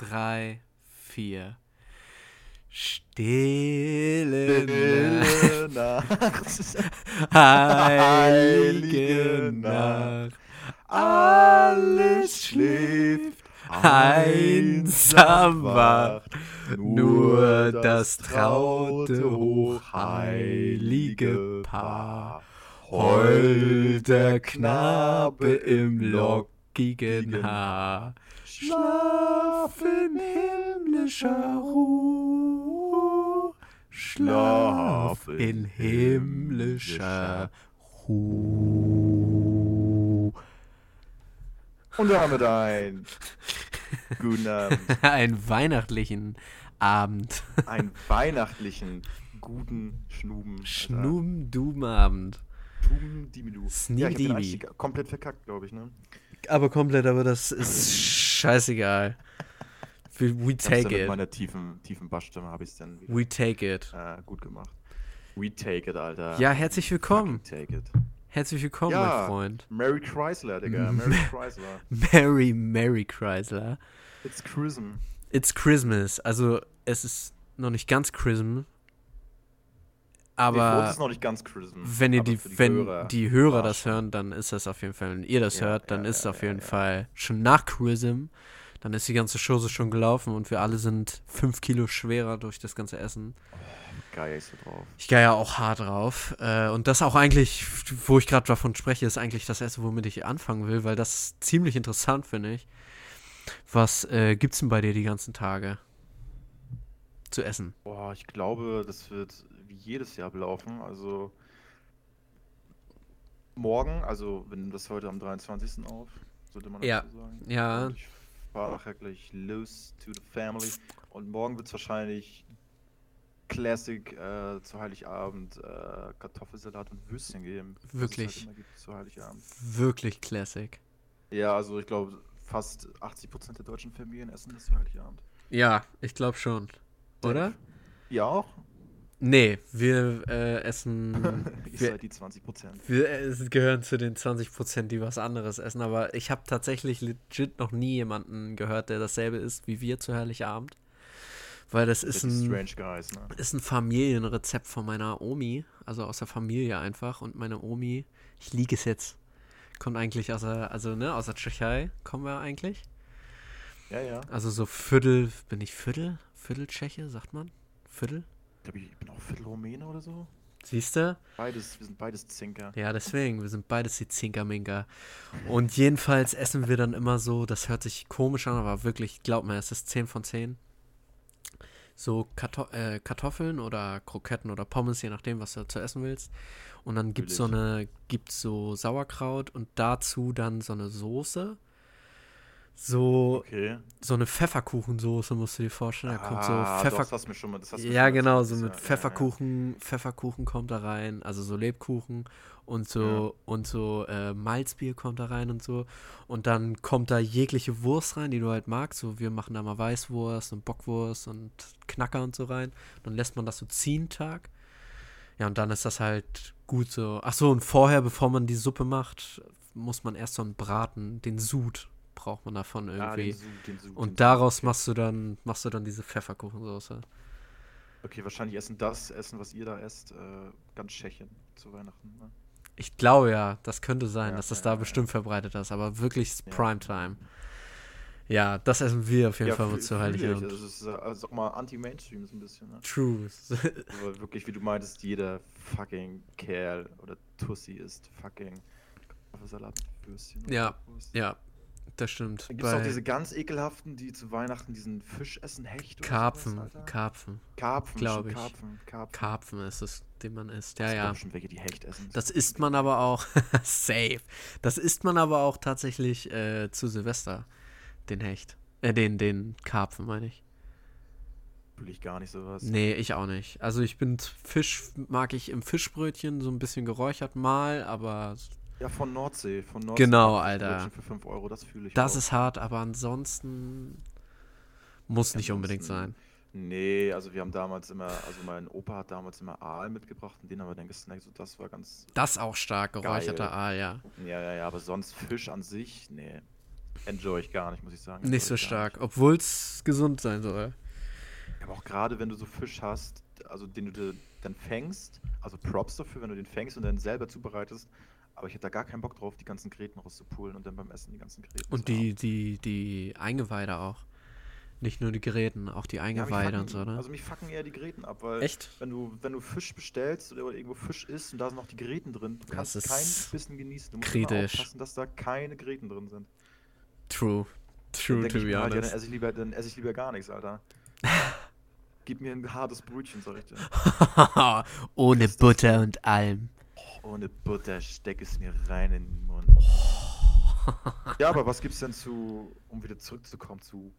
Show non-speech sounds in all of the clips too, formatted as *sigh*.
drei, vier. Stille Nacht, heilige Nacht, alles schläft, einsam wacht, nur das traute, hochheilige Paar. Heult der Knabe im lockigen Haar. Schlaf in himmlischer Ruhe. Schlaf in himmlischer Ruhe. Und damit ein *laughs* guten Abend. Einen weihnachtlichen Abend. Einen weihnachtlichen, guten Schnuben. Schnum-Dum-Abend. Schnuben, Dimidu. Sneak Ja, ich hab den Dibi. Einstieg komplett verkackt, glaube ich, ne? Aber komplett, aber das ist scheißegal. We, we take dann mit it. meiner tiefen, tiefen Bassstimme habe ich es dann wieder We take it. äh, gut gemacht. We take it, Alter. Ja, herzlich willkommen. Take it. Herzlich willkommen, Ja. mein Freund. Mary Chrysler, Digga. *laughs* Mary Chrysler. Mary, Mary Chrysler. It's Chrism. It's Christmas. Also, es ist noch nicht ganz Christmas. Aber Chrism. wenn ihr die, für wenn Hörer die Hörer das hören, dann ist das auf jeden Fall, wenn ihr das Ja, hört, dann ja, ist es ja, auf jeden. Fall schon nach Chrism. Dann ist die ganze Chose schon gelaufen und wir alle sind fünf Kilo schwerer durch das ganze Essen. Geil ist so drauf. Ich gehe ja auch hart drauf. Äh, und das auch eigentlich, wo ich gerade davon spreche, ist eigentlich das erste, womit ich anfangen will, weil das ziemlich interessant, finde ich. Was äh, gibt's denn bei dir die ganzen Tage zu essen? Boah, ich glaube, das wird wie jedes Jahr belaufen. Also morgen, also wir nehmen das heute am 23. auf, sollte man Ja. dazu sagen. Ja. Und ich fahre nachher gleich los to the family. Und morgen wird es wahrscheinlich Classic äh, zu Heiligabend äh, Kartoffelsalat und Würstchen geben. halt Wirklich? gibt zu Heiligabend. Wirklich Classic. Ja, also ich glaube, fast 80% der deutschen Familien essen das zu Heiligabend. Ja, ich glaube schon. Oder? Ja auch? Nee, wir äh, essen. *laughs* Ihr wir, seid die 20%. wir äh, gehören zu den 20%, die was anderes essen, aber ich habe tatsächlich legit noch nie jemanden gehört, der dasselbe isst wie wir zu Heiligabend. Weil das ist ein. strange guys, ne? ist ein Familienrezept von meiner Omi, also aus der Familie einfach. Und meine Omi, ich liege es jetzt, kommt eigentlich aus der, also ne, aus der Tschechei kommen wir eigentlich. Ja, ja. Also so Viertel, bin ich Viertel? Viertel Tscheche, sagt man? Viertel? Ich glaube, ich bin auch Viertelrumäne oder so. Siehst du? Beides, wir sind beides Zinker. Ja, deswegen, wir sind beides die Zinkerminker. Und jedenfalls essen wir dann immer so, das hört sich komisch an, aber wirklich, glaub mir, es ist 10 von 10. So Karto äh, Kartoffeln oder Kroketten oder Pommes, je nachdem, was du zu essen willst. Und dann gibt's so eine, gibt's so Sauerkraut und dazu dann so eine Soße. So, Okay. so eine Pfefferkuchensoße, musst du dir vorstellen. Da kommt so Ah, Pfeffer doch, das mir schon mal, das hast ja, schon genau, so mit ja, ja, ja. Pfefferkuchen, Pfefferkuchen kommt da rein, also so Lebkuchen und so und so äh, Malzbier kommt da rein und so. Und dann kommt da jegliche Wurst rein, die du halt magst. So, wir machen da mal Weißwurst und Bockwurst und Knacker und so rein. Dann lässt man das so ziehen Tag. Ja, und dann ist das halt gut so. Ach so, und vorher, bevor man die Suppe macht, muss man erst so einen Braten, den Sud braucht man davon Ah, irgendwie. den Sud, den Sud, und Sud, daraus okay. machst du dann machst du dann diese Pfefferkuchensoße. Okay, wahrscheinlich essen das Essen, was ihr da esst, äh, ganz Tschechien zu Weihnachten. Ne? Ich glaube ja, das könnte sein, Ja, dass das ja, da ja, bestimmt verbreitet ist, aber wirklich. Primetime. Ja, das essen wir auf jeden Fall mit zu. Heiligabend. Das ist äh, also auch mal Anti-Mainstream so ein bisschen. Ne? True. *laughs* Aber wirklich, wie du meintest, jeder fucking Kerl oder Tussi isst fucking Kartoffelsalat mit Würstchen. und Ja, ja, das stimmt. Dann gibt es auch diese ganz ekelhaften, die zu Weihnachten diesen Fisch essen, Hecht oder Karpfen, sowas. Karpfen. Karpfen, glaub stimmt, ich. Karpfen, Karpfen. Karpfen ist es, den man isst. Ja, gibt ja. bestimmt welche, die Hecht essen. Das isst man aber auch. *laughs* safe. Das isst man aber auch tatsächlich äh, zu Silvester. Den Hecht. Äh, den, den Karpfen, meine ich. Fühle ich gar nicht sowas. Nee, ich auch nicht. Also ich bin Fisch, mag ich im Fischbrötchen so ein bisschen geräuchert mal, aber Ja, von Nordsee. Von Nordsee Genau, Alter. Für 5 Euro, das fühle ich Das auch. ist hart, aber ansonsten muss nicht unbedingt sein. Nee, also wir haben damals immer, also mein Opa hat damals immer Aal mitgebracht und den haben wir dann gesnackt, so das war ganz. Das auch stark, geräucherter. Aal, ja. Ja, ja, ja, aber sonst Fisch an sich, nee. enjoy ich gar nicht, muss ich sagen. Nicht so stark, obwohl es gesund sein soll. Aber auch gerade, wenn du so Fisch hast, also den du dann fängst, also Props dafür, wenn du den fängst und dann selber zubereitest. Aber ich hätte da gar keinen Bock drauf, die ganzen Gräten rauszupulen und dann beim Essen die ganzen Gräten. Und die, die, die Eingeweide auch. Nicht nur die Geräten, auch die Ja, Eingeweide fucken- und so, ne? Also mich fucken eher die Gräten ab, weil Echt? wenn du, wenn du Fisch bestellst oder irgendwo Fisch isst und da sind noch die Gräten drin, du Das kannst ist kein Bissen genießen. Du musst kritisch. aufpassen, dass da keine Gräten drin sind. True. True, to be halt, ja, dann honest. esse ich lieber, dann esse ich lieber gar nichts, Alter. *laughs* Gib mir ein hartes Brötchen, sag ich dir. *laughs* Ohne Butter und allem. Ohne Butter steck es mir rein in den Mund. Ja, *laughs* aber was gibt's denn zu, um wieder zurückzukommen zu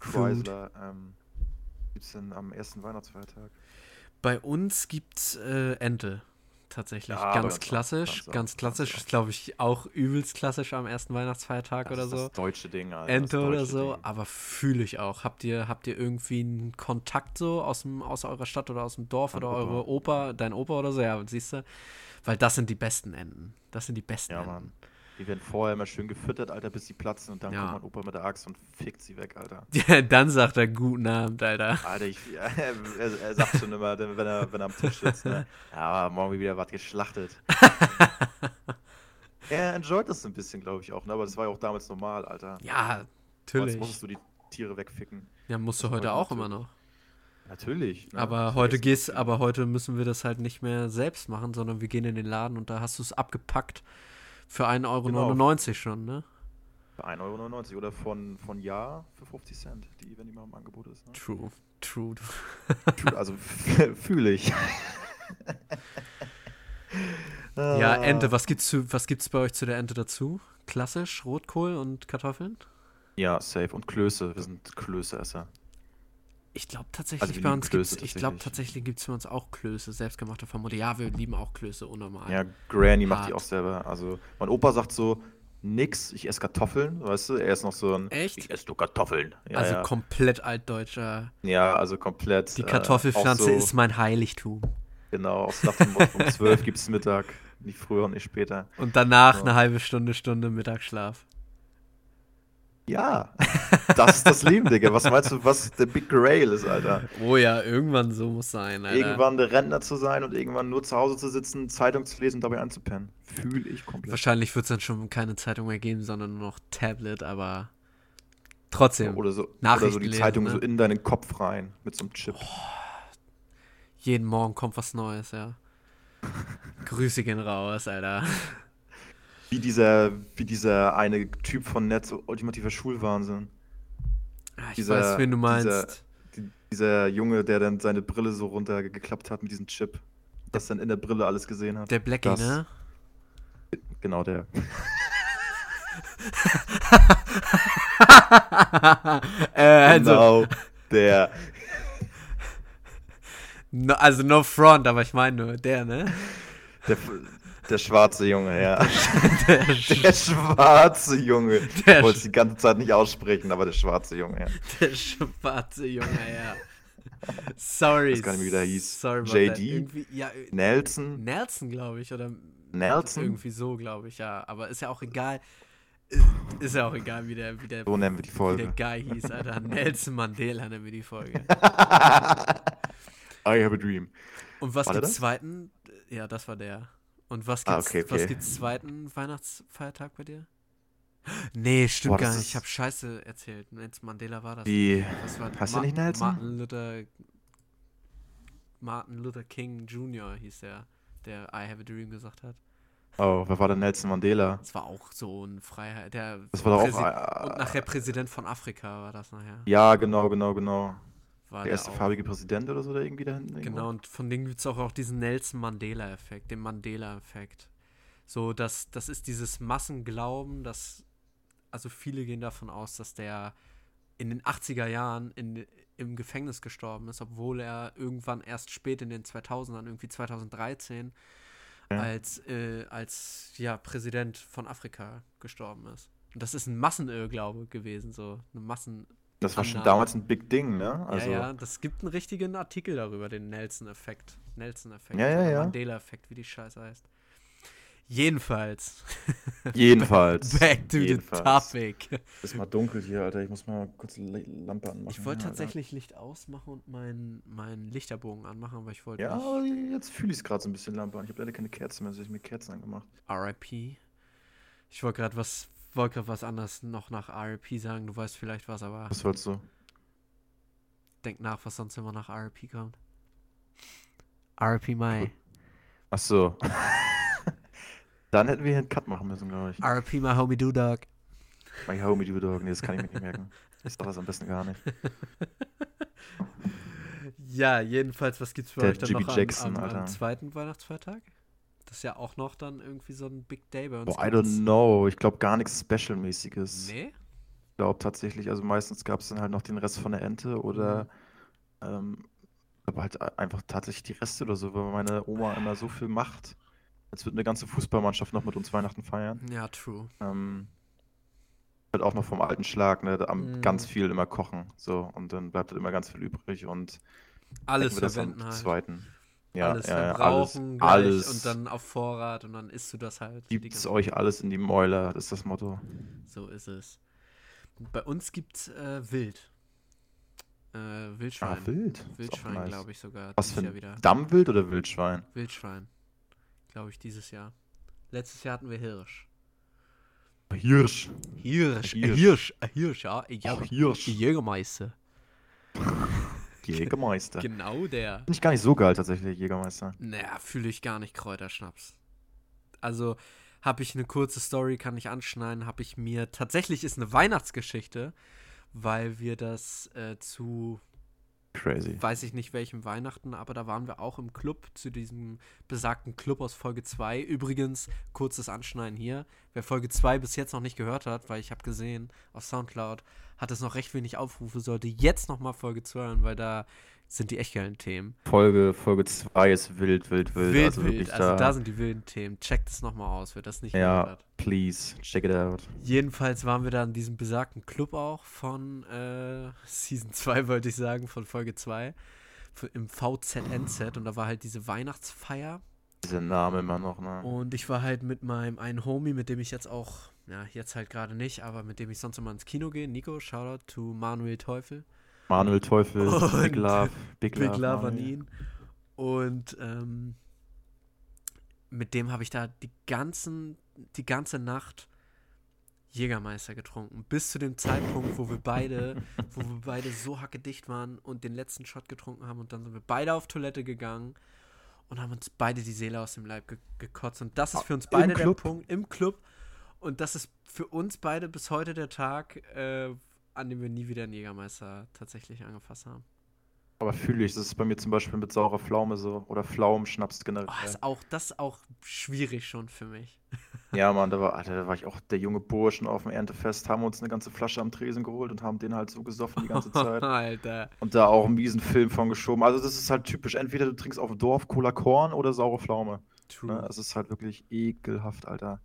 Chrysler, ähm, gibt's denn am ersten Weihnachtsfeiertag? Bei uns gibt's äh, Ente. Tatsächlich. Ja, ganz ganz klassisch. ganz Ganz ganz klassisch. Ist, glaube ich, auch übelst klassisch am ersten Weihnachtsfeiertag Das oder so. Das deutsche Ding, Alter. Ente oder so, Ding. aber fühle ich auch. Habt ihr, habt ihr irgendwie einen Kontakt so aus, dem, aus eurer Stadt oder aus dem Dorf Mein oder Opa. eure Opa, dein Opa oder so? Ja, siehst du? Weil das sind die besten Enten. Das sind die besten Ja, Enten. Mann. Die werden vorher immer schön gefüttert, Alter, bis sie platzen und dann Ja. kommt mein Opa mit der Axt und fickt sie weg, Alter. *laughs* Dann sagt er guten Abend, Alter. Alter, ich, *laughs* er, er sagt schon immer, wenn er, wenn er am Tisch sitzt, ne? *laughs* Ja, morgen wieder was geschlachtet. er enjoyt das so ein bisschen, glaube ich auch, ne? Aber das war ja auch damals normal, Alter. Ja, natürlich. musstest du die Tiere wegficken. Ja, musst du heute auch immer noch. Natürlich. ne? Aber heute gehst, aber heute müssen wir das halt nicht mehr selbst machen, sondern wir gehen in den Laden und da hast du es abgepackt für 1,99 Euro schon, ne? Für 1,99 Euro oder von, von Jahr für 50 Cent, die, wenn die mal im Angebot ist. Ne? True, true. Fühl- Also *laughs* fühle ich. *laughs* Ja, Ah. Ente, was gibt's, zu, was gibt's bei euch zu der Ente dazu? Klassisch, Rotkohl und Kartoffeln? Ja, safe. Und Klöße. Wir sind Klößeesser. Ich glaube tatsächlich, Also bei uns gibt's, Klöße ich glaube tatsächlich. tatsächlich gibt es bei uns auch Klöße, selbstgemachte von Mutter. Ja, wir lieben auch Klöße, unnormal. Ja, Granny macht die Hart. auch selber. Also, mein Opa sagt so, nix, ich esse Kartoffeln, weißt du? Er ist noch so ein, Echt? ich esse nur Kartoffeln. Ja, also ja. komplett altdeutscher. ja, also komplett. Die äh, Kartoffelpflanze auch so, ist mein Heiligtum. Genau, aus nach dem um 12 gibt es Mittag, nicht früher und nicht später. Und danach Ja. eine halbe Stunde, Stunde Mittagsschlaf. Ja, *laughs* das ist das Leben, Digga. Was meinst du, was der Big Grail ist, Alter? Oh ja, irgendwann so muss sein, Alter. Irgendwann der Rentner zu sein und irgendwann nur zu Hause zu sitzen, Zeitung zu lesen und dabei einzupennen. Fühle ich komplett. Wahrscheinlich wird es dann schon keine Zeitung mehr geben, sondern nur noch Tablet, aber trotzdem. Oder so, oder so die lesen, Zeitung ne? so in deinen Kopf rein mit so einem Chip. Jeden Morgen kommt was Neues, ja. *laughs* Grüße gehen raus, Alter. Wie dieser, wie dieser eine Typ von Netz, ultimativer Schulwahnsinn. Ah, Ich Dieser- weiß, wen du meinst. dieser- Die, dieser Junge, der dann seine Brille so runtergeklappt hat mit diesem Chip. Das dann in der Brille alles gesehen hat. Der Blackie, das- ne? Genau der. *laughs* äh, also, Genau der. no, also no front, aber ich meine nur der, ne? Der, der schwarze Junge, ja. Der, *laughs* Der schwarze Junge. *laughs* Der Ich wollte es die ganze Zeit nicht aussprechen, aber der schwarze Junge, ja. der schwarze Junge, ja. Sorry. weiß gar nicht wie der hieß. Sorry JD? ja, äh, Nelson? Nelson, glaube ich, oder Nelson? irgendwie so, glaube ich, ja. Aber ist ja auch egal. Ist ja auch egal, wie der, wie der, So nennen wir die wie der Folge. Guy hieß, Alter. *laughs* Nelson Mandela nennen wir die Folge. I have a dream. Und was War das? zweiten? Ja, das war der. Und was Ah, gibt's, okay, was okay. gibt's zweiten Weihnachtsfeiertag bei dir? Nee, stimmt Boah, gar nicht. Ich habe Scheiße erzählt. Nelson Mandela war das. Wie? Das war Heißt der nicht Nelson? Martin Luther Martin Luther King Jr. hieß der, der I Have a Dream gesagt hat. Oh, wer war denn Nelson Mandela? Das war auch so ein Freiheit. Der Das war doch auch. Äh, und nachher Präsident von Afrika war das nachher. Ja, genau, genau, genau. War Der erste auch. farbige Präsident oder so, da irgendwie da hinten. Genau, und von denen gibt es auch, auch diesen Nelson Mandela-Effekt, den Mandela-Effekt. So, das, das ist dieses Massenglauben, dass, also viele gehen davon aus, dass der in den 80er Jahren in, im Gefängnis gestorben ist, obwohl er irgendwann erst spät in den 2000ern, irgendwie 2013, Ja. als, äh, als ja, Präsident von Afrika gestorben ist. Und das ist ein Massenirrglaube gewesen, so eine Massen. Das war schon damals ein Big Ding, ne? Also, ja, ja, das gibt einen richtigen Artikel darüber, den Nelson-Effekt. Nelson-Effekt. Ja, ja, ja. Mandela-Effekt, wie die Scheiße heißt. Jedenfalls. Jedenfalls. *laughs* Back to Jedenfalls. the topic. Ist mal dunkel hier, Alter. Ich muss mal kurz Lampe anmachen. Ich wollte Ja, Alter. tatsächlich Licht ausmachen und meinen meinen Lichterbogen anmachen, aber ich wollte Ja, nicht jetzt fühle ich es gerade so ein bisschen Lampe an. Ich habe leider keine Kerzen mehr, also ich mir Kerzen angemacht. RIP. Ich wollte gerade was wollte gerade was anderes noch nach RIP sagen. Du weißt vielleicht was, aber Was wolltest du? denk nach, was sonst immer nach RIP kommt. RIP Mai. Ach so. *laughs* Dann hätten wir hier einen Cut machen müssen, glaube ich. RIP my homie Dudog. My homie, du Dog. Nee, das kann ich mir nicht merken. Ich *laughs* sag das am besten gar nicht. *laughs* Ja, jedenfalls, was gibt's für Der euch dann Jimmy noch Jackson, am, am, am zweiten Weihnachtsfeiertag? Das ist ja auch noch dann irgendwie so ein Big Day bei uns. Boah, I don't know. Ich glaube gar nichts Special-mäßiges. Nee? Ich glaube tatsächlich, also meistens gab es dann halt noch den Rest von der Ente oder ähm, aber halt einfach tatsächlich die Reste oder so, weil meine Oma immer so viel macht. Als würde eine ganze Fußballmannschaft noch mit uns Weihnachten feiern. Ja, true. Ähm, halt auch noch vom alten Schlag, ne? da Am Mhm. ganz viel immer kochen. So, und dann bleibt halt immer ganz viel übrig und Alles denken wir das am verwenden halt. zweiten. Ja, alles ja, verbrauchen alles, alles. und dann auf Vorrat und dann isst du das halt. Gibt's ganze- euch alles in die Mäuler, das ist das Motto. So ist es. Bei uns gibt's äh, Wild. Äh, Wildschwein. Ah, wild. Wildschwein, nice. glaube ich sogar. Was für ein. Dammwild oder Wildschwein? Wildschwein. Glaube ich, dieses Jahr. Letztes Jahr hatten wir Hirsch. Hirsch. Hirsch, Hirsch. Hirsch, Hirsch, Hirsch ja. Ich hab Hirsch. Jägermeister. Jägermeister. Genau der. Finde ich gar nicht so geil tatsächlich, Jägermeister. Naja, fühle ich gar nicht Kräuterschnaps. Also habe ich eine kurze Story, kann ich anschneiden, habe ich mir, tatsächlich ist eine Weihnachtsgeschichte, weil wir das äh, zu, Crazy. weiß ich nicht welchem Weihnachten, aber da waren wir auch im Club, zu diesem besagten Club aus Folge 2. Übrigens, kurzes Anschneiden hier, wer Folge 2 bis jetzt noch nicht gehört hat, weil ich habe gesehen, auf Soundcloud hat es noch recht wenig Aufrufe, sollte jetzt noch mal Folge 2 hören, weil da sind die echt geilen Themen. Folge, Folge 2 ist wild, wild, wild. Wild, also wild. Also da, da sind die wilden Themen. Checkt es nochmal aus, wer das nicht Ja. gehört hat. please, check it out. Jedenfalls waren wir da in diesem besagten Club auch von äh, Season 2, *laughs* wollte ich sagen, von Folge 2. f- Im VZNZ und da war halt diese Weihnachtsfeier. Dieser Name immer noch, ne? Und ich war halt mit meinem einen Homie, mit dem ich jetzt auch, ja, jetzt halt gerade nicht, aber mit dem ich sonst immer ins Kino gehe. Nico, Shoutout to Manuel Teufel. Manuel Teufel, Und Big Love, Big, Big Love, an ihn. Und ähm, mit dem habe ich da die ganzen, die ganze Nacht Jägermeister getrunken. Bis zu dem Zeitpunkt, wo wir beide, *laughs* wo wir beide so hackedicht waren und den letzten Shot getrunken haben und dann sind wir beide auf Toilette gegangen und haben uns beide die Seele aus dem Leib ge gekotzt. Und das ist für uns Im beide der? Punkt im Club. Und das ist für uns beide bis heute der Tag, äh, an dem wir nie wieder einen Jägermeister tatsächlich angefasst haben. Aber fühle ich, das ist bei mir zum Beispiel mit saurer Pflaume so oder Pflaumenschnaps generell. Oh, ist auch, das ist auch schwierig schon für mich. *laughs* Ja, Mann, da war, Alter, da war ich auch der junge Burschen auf dem Erntefest, haben uns eine ganze Flasche am Tresen geholt und haben den halt so gesoffen die ganze *laughs* Zeit. Alter. Und da auch einen miesen Film von geschoben. Also das ist halt typisch. Entweder du trinkst auf dem Dorf Cola Korn oder saure Pflaume. True. Ne? Es ist halt wirklich ekelhaft, Alter.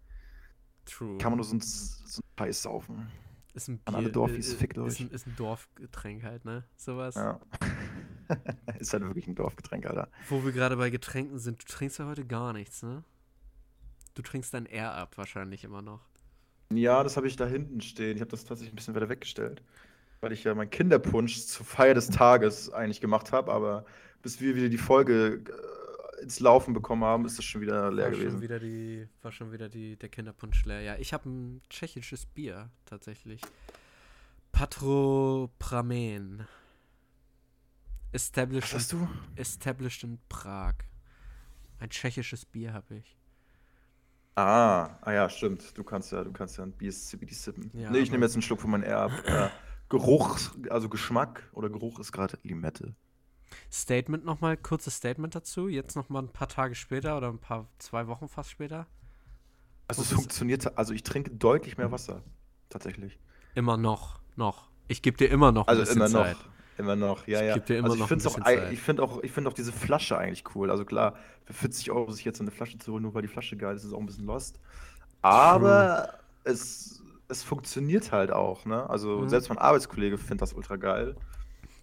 True. Kann man nur so ein, so ein Scheiß saufen. Ist ein an alle Bier- Dorfis, äh, fickt ist, euch. ein, ist ein Dorfgetränk halt, ne? Sowas. Ja. *laughs* ist halt wirklich ein Dorfgetränk, Alter. Wo wir gerade bei Getränken sind, du trinkst ja heute gar nichts, ne? Du trinkst dein Air ab wahrscheinlich immer noch. Ja, das habe ich da hinten stehen. Ich habe das tatsächlich ein bisschen weiter weggestellt. Weil ich ja meinen Kinderpunsch zur Feier des Tages eigentlich gemacht habe, aber bis wir wieder die Folge äh, ins Laufen bekommen haben, ist das schon wieder leer war gewesen. Schon wieder die, war schon wieder die, der Kinderpunsch leer. Ja, ich habe ein tschechisches Bier tatsächlich. Patropramen. Was Established, hast in, du? established in Prag. Ein tschechisches Bier habe ich. Ah, ah ja, stimmt. Du kannst ja, du kannst ja ein BSCBD sippen. Ja, nee, ich nehme jetzt einen Schluck von meinem Air ab. Äh, Geruch, also Geschmack oder Geruch ist gerade Limette. Statement nochmal, kurzes Statement dazu. Jetzt nochmal ein paar Tage später oder ein paar, zwei Wochen fast später. Also es funktioniert, also ich trinke deutlich mehr Wasser. Tatsächlich. Immer noch, noch. Ich gebe dir immer noch Also immer noch. Zeit. Immer noch, ja, Ich ja. immer also ich noch finde auch, ich finde auch, ich finde auch diese Flasche eigentlich cool. Also klar, für 40 Euro sich jetzt eine Flasche zu holen, nur weil die Flasche geil ist, ist auch ein bisschen lost. Aber es, es funktioniert halt auch, ne? Also Mhm. selbst mein Arbeitskollege findet das ultra geil.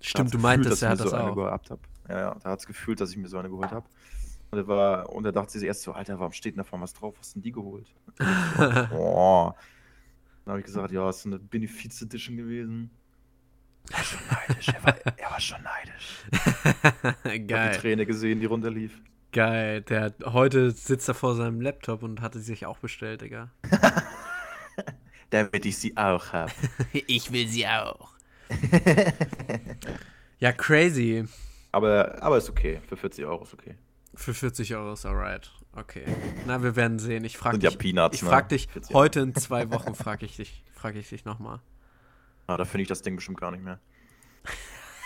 Stimmt, du meintest, dass er ich hat mir das so eine auch. gehabt habe. Ja, ja, da hat es gefühlt, dass ich mir so eine geholt habe. Und er, war, und er dachte sich erst so, Alter, warum steht denn da vorne was drauf? Was hast denn die geholt? *laughs* Boah. Dann habe ich gesagt, ja, ist so eine Benefiz Edition gewesen. Er war schon neidisch, er war, *laughs* er war schon neidisch. Ich habe die Geil. Träne gesehen, die runterlief. Geil. Der hat, heute sitzt er vor seinem Laptop und hatte sich auch bestellt, Digga. *laughs* Damit ich sie auch habe. Ich will sie auch. *laughs* ja, crazy. Aber, aber ist okay. Für 40 Euro ist okay. Für 40 Euro ist alright. Okay. Na, wir werden sehen. Ich frage ja dich, Peanuts, ich ne? frag dich 40 Euro. heute in zwei Wochen frage ich dich, frage ich dich nochmal. Ah, da finde ich das Ding bestimmt gar nicht mehr.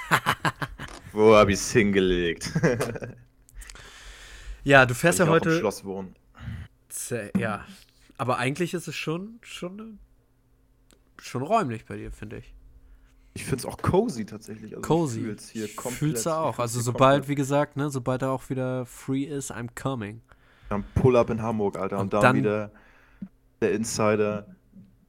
*laughs* Wo habe ich es hingelegt? *laughs* Ja, du fährst ja Ich auch im heute. Schloss wohnen. Ja, aber eigentlich ist es schon, schon, schon räumlich bei dir, finde ich. Ich finde es auch cozy tatsächlich. Also Cozy. Fühl's hier komplett. Fühlst du ich auch. fühl's Also sobald, komplett. wie gesagt, ne, sobald er auch wieder free ist, I'm coming. Dann Pull-up in Hamburg, Alter. Und, Und dann, dann- wieder der Insider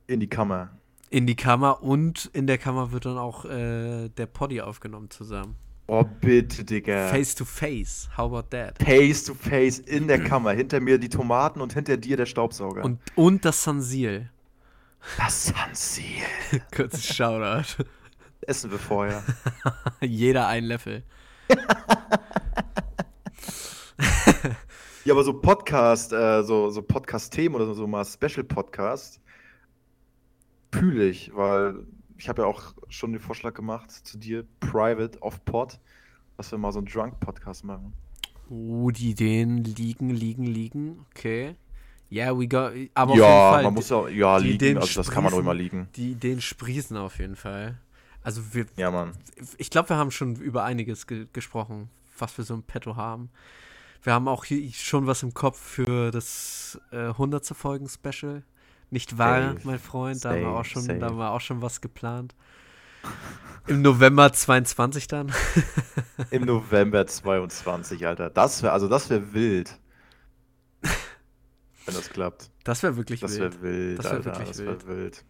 in die Kammer. In die Kammer und in der Kammer wird dann auch äh, der Poddy aufgenommen zusammen. Oh, bitte, Digga. Face to face. How about that? Face to face in der Kammer. Hinter mir die Tomaten und hinter dir der Staubsauger. Und, und das Sansil. das Sunseal. *laughs* Kurzes Shoutout. Essen wir vorher. *laughs* Jeder ein Löffel. Ja, aber so Podcast, äh, so, so Podcast-Themen oder so mal Special-Podcast fühle ich, weil ich habe ja auch schon den Vorschlag gemacht zu dir, Private off Pod, dass wir mal so einen Drunk-Podcast machen. Oh, die Ideen liegen, liegen, liegen. Okay. Yeah, we got. Aber auf ja, jeden Fall. man muss ja, ja, die liegen, Ideen also das kann man ruhig sprießen. mal liegen. Die Ideen sprießen auf jeden Fall. Also wir, Ja, Mann. ich glaube, wir haben schon über einiges ge gesprochen, was wir so im Petto haben. Wir haben auch hier schon was im Kopf für das äh, 100. Folgen-Special. Nicht wahr, Safe. mein Freund? Da haben, wir Safe, auch schon, safe. da haben wir auch schon was geplant. Im November 22 dann. *laughs* Im November 22, Alter. Das wäre, also das wäre wild. Wenn das klappt. Das wäre wirklich Das wild. wäre wild, Das wär Alter. wirklich das wäre wild.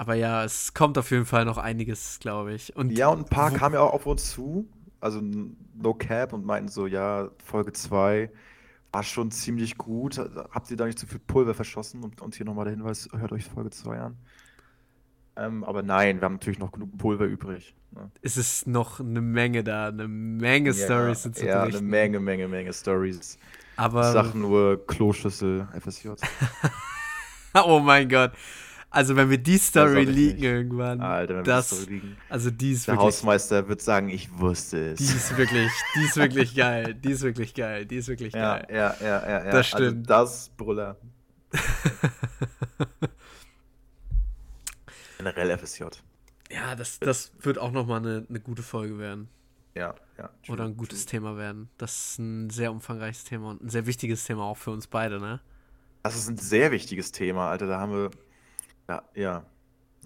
Aber ja, es kommt auf jeden Fall noch einiges, glaube ich. Und Ja, und ein paar kamen ja auch auf uns zu, also No Cap, und meinten so, ja, Folge 2 war schon ziemlich gut. Habt ihr da nicht zu viel Pulver verschossen? Und, und hier nochmal der Hinweis, hört euch Folge 2 an. Ähm, aber nein, wir haben natürlich noch genug Pulver übrig. Ne? es ist noch eine Menge da, eine Menge Stories sind zu ja, eine berichten. Menge, Menge, Menge Stories. Aber Ich sag nur Kloschüssel, FSJ. *laughs* oh mein Gott. Also wenn wir die Story liegen irgendwann, Alter, wenn wir das, das so liegen. also die ist Der wirklich, Hausmeister wird sagen, ich wusste die es. ist wirklich, die ist wirklich geil, die ist wirklich geil, die ist wirklich Ja, geil. ja, ja, ja, ja. Das stimmt. Also das Brüller. *laughs* Generell FSJ. Ja, das, das wird auch nochmal eine, eine gute Folge werden. Ja, ja. true, Oder ein gutes true. Thema werden. Das ist ein sehr umfangreiches Thema und ein sehr wichtiges Thema auch für uns beide, ne? Das ist ein sehr wichtiges Thema, Alter. Da haben wir. Ja, ja.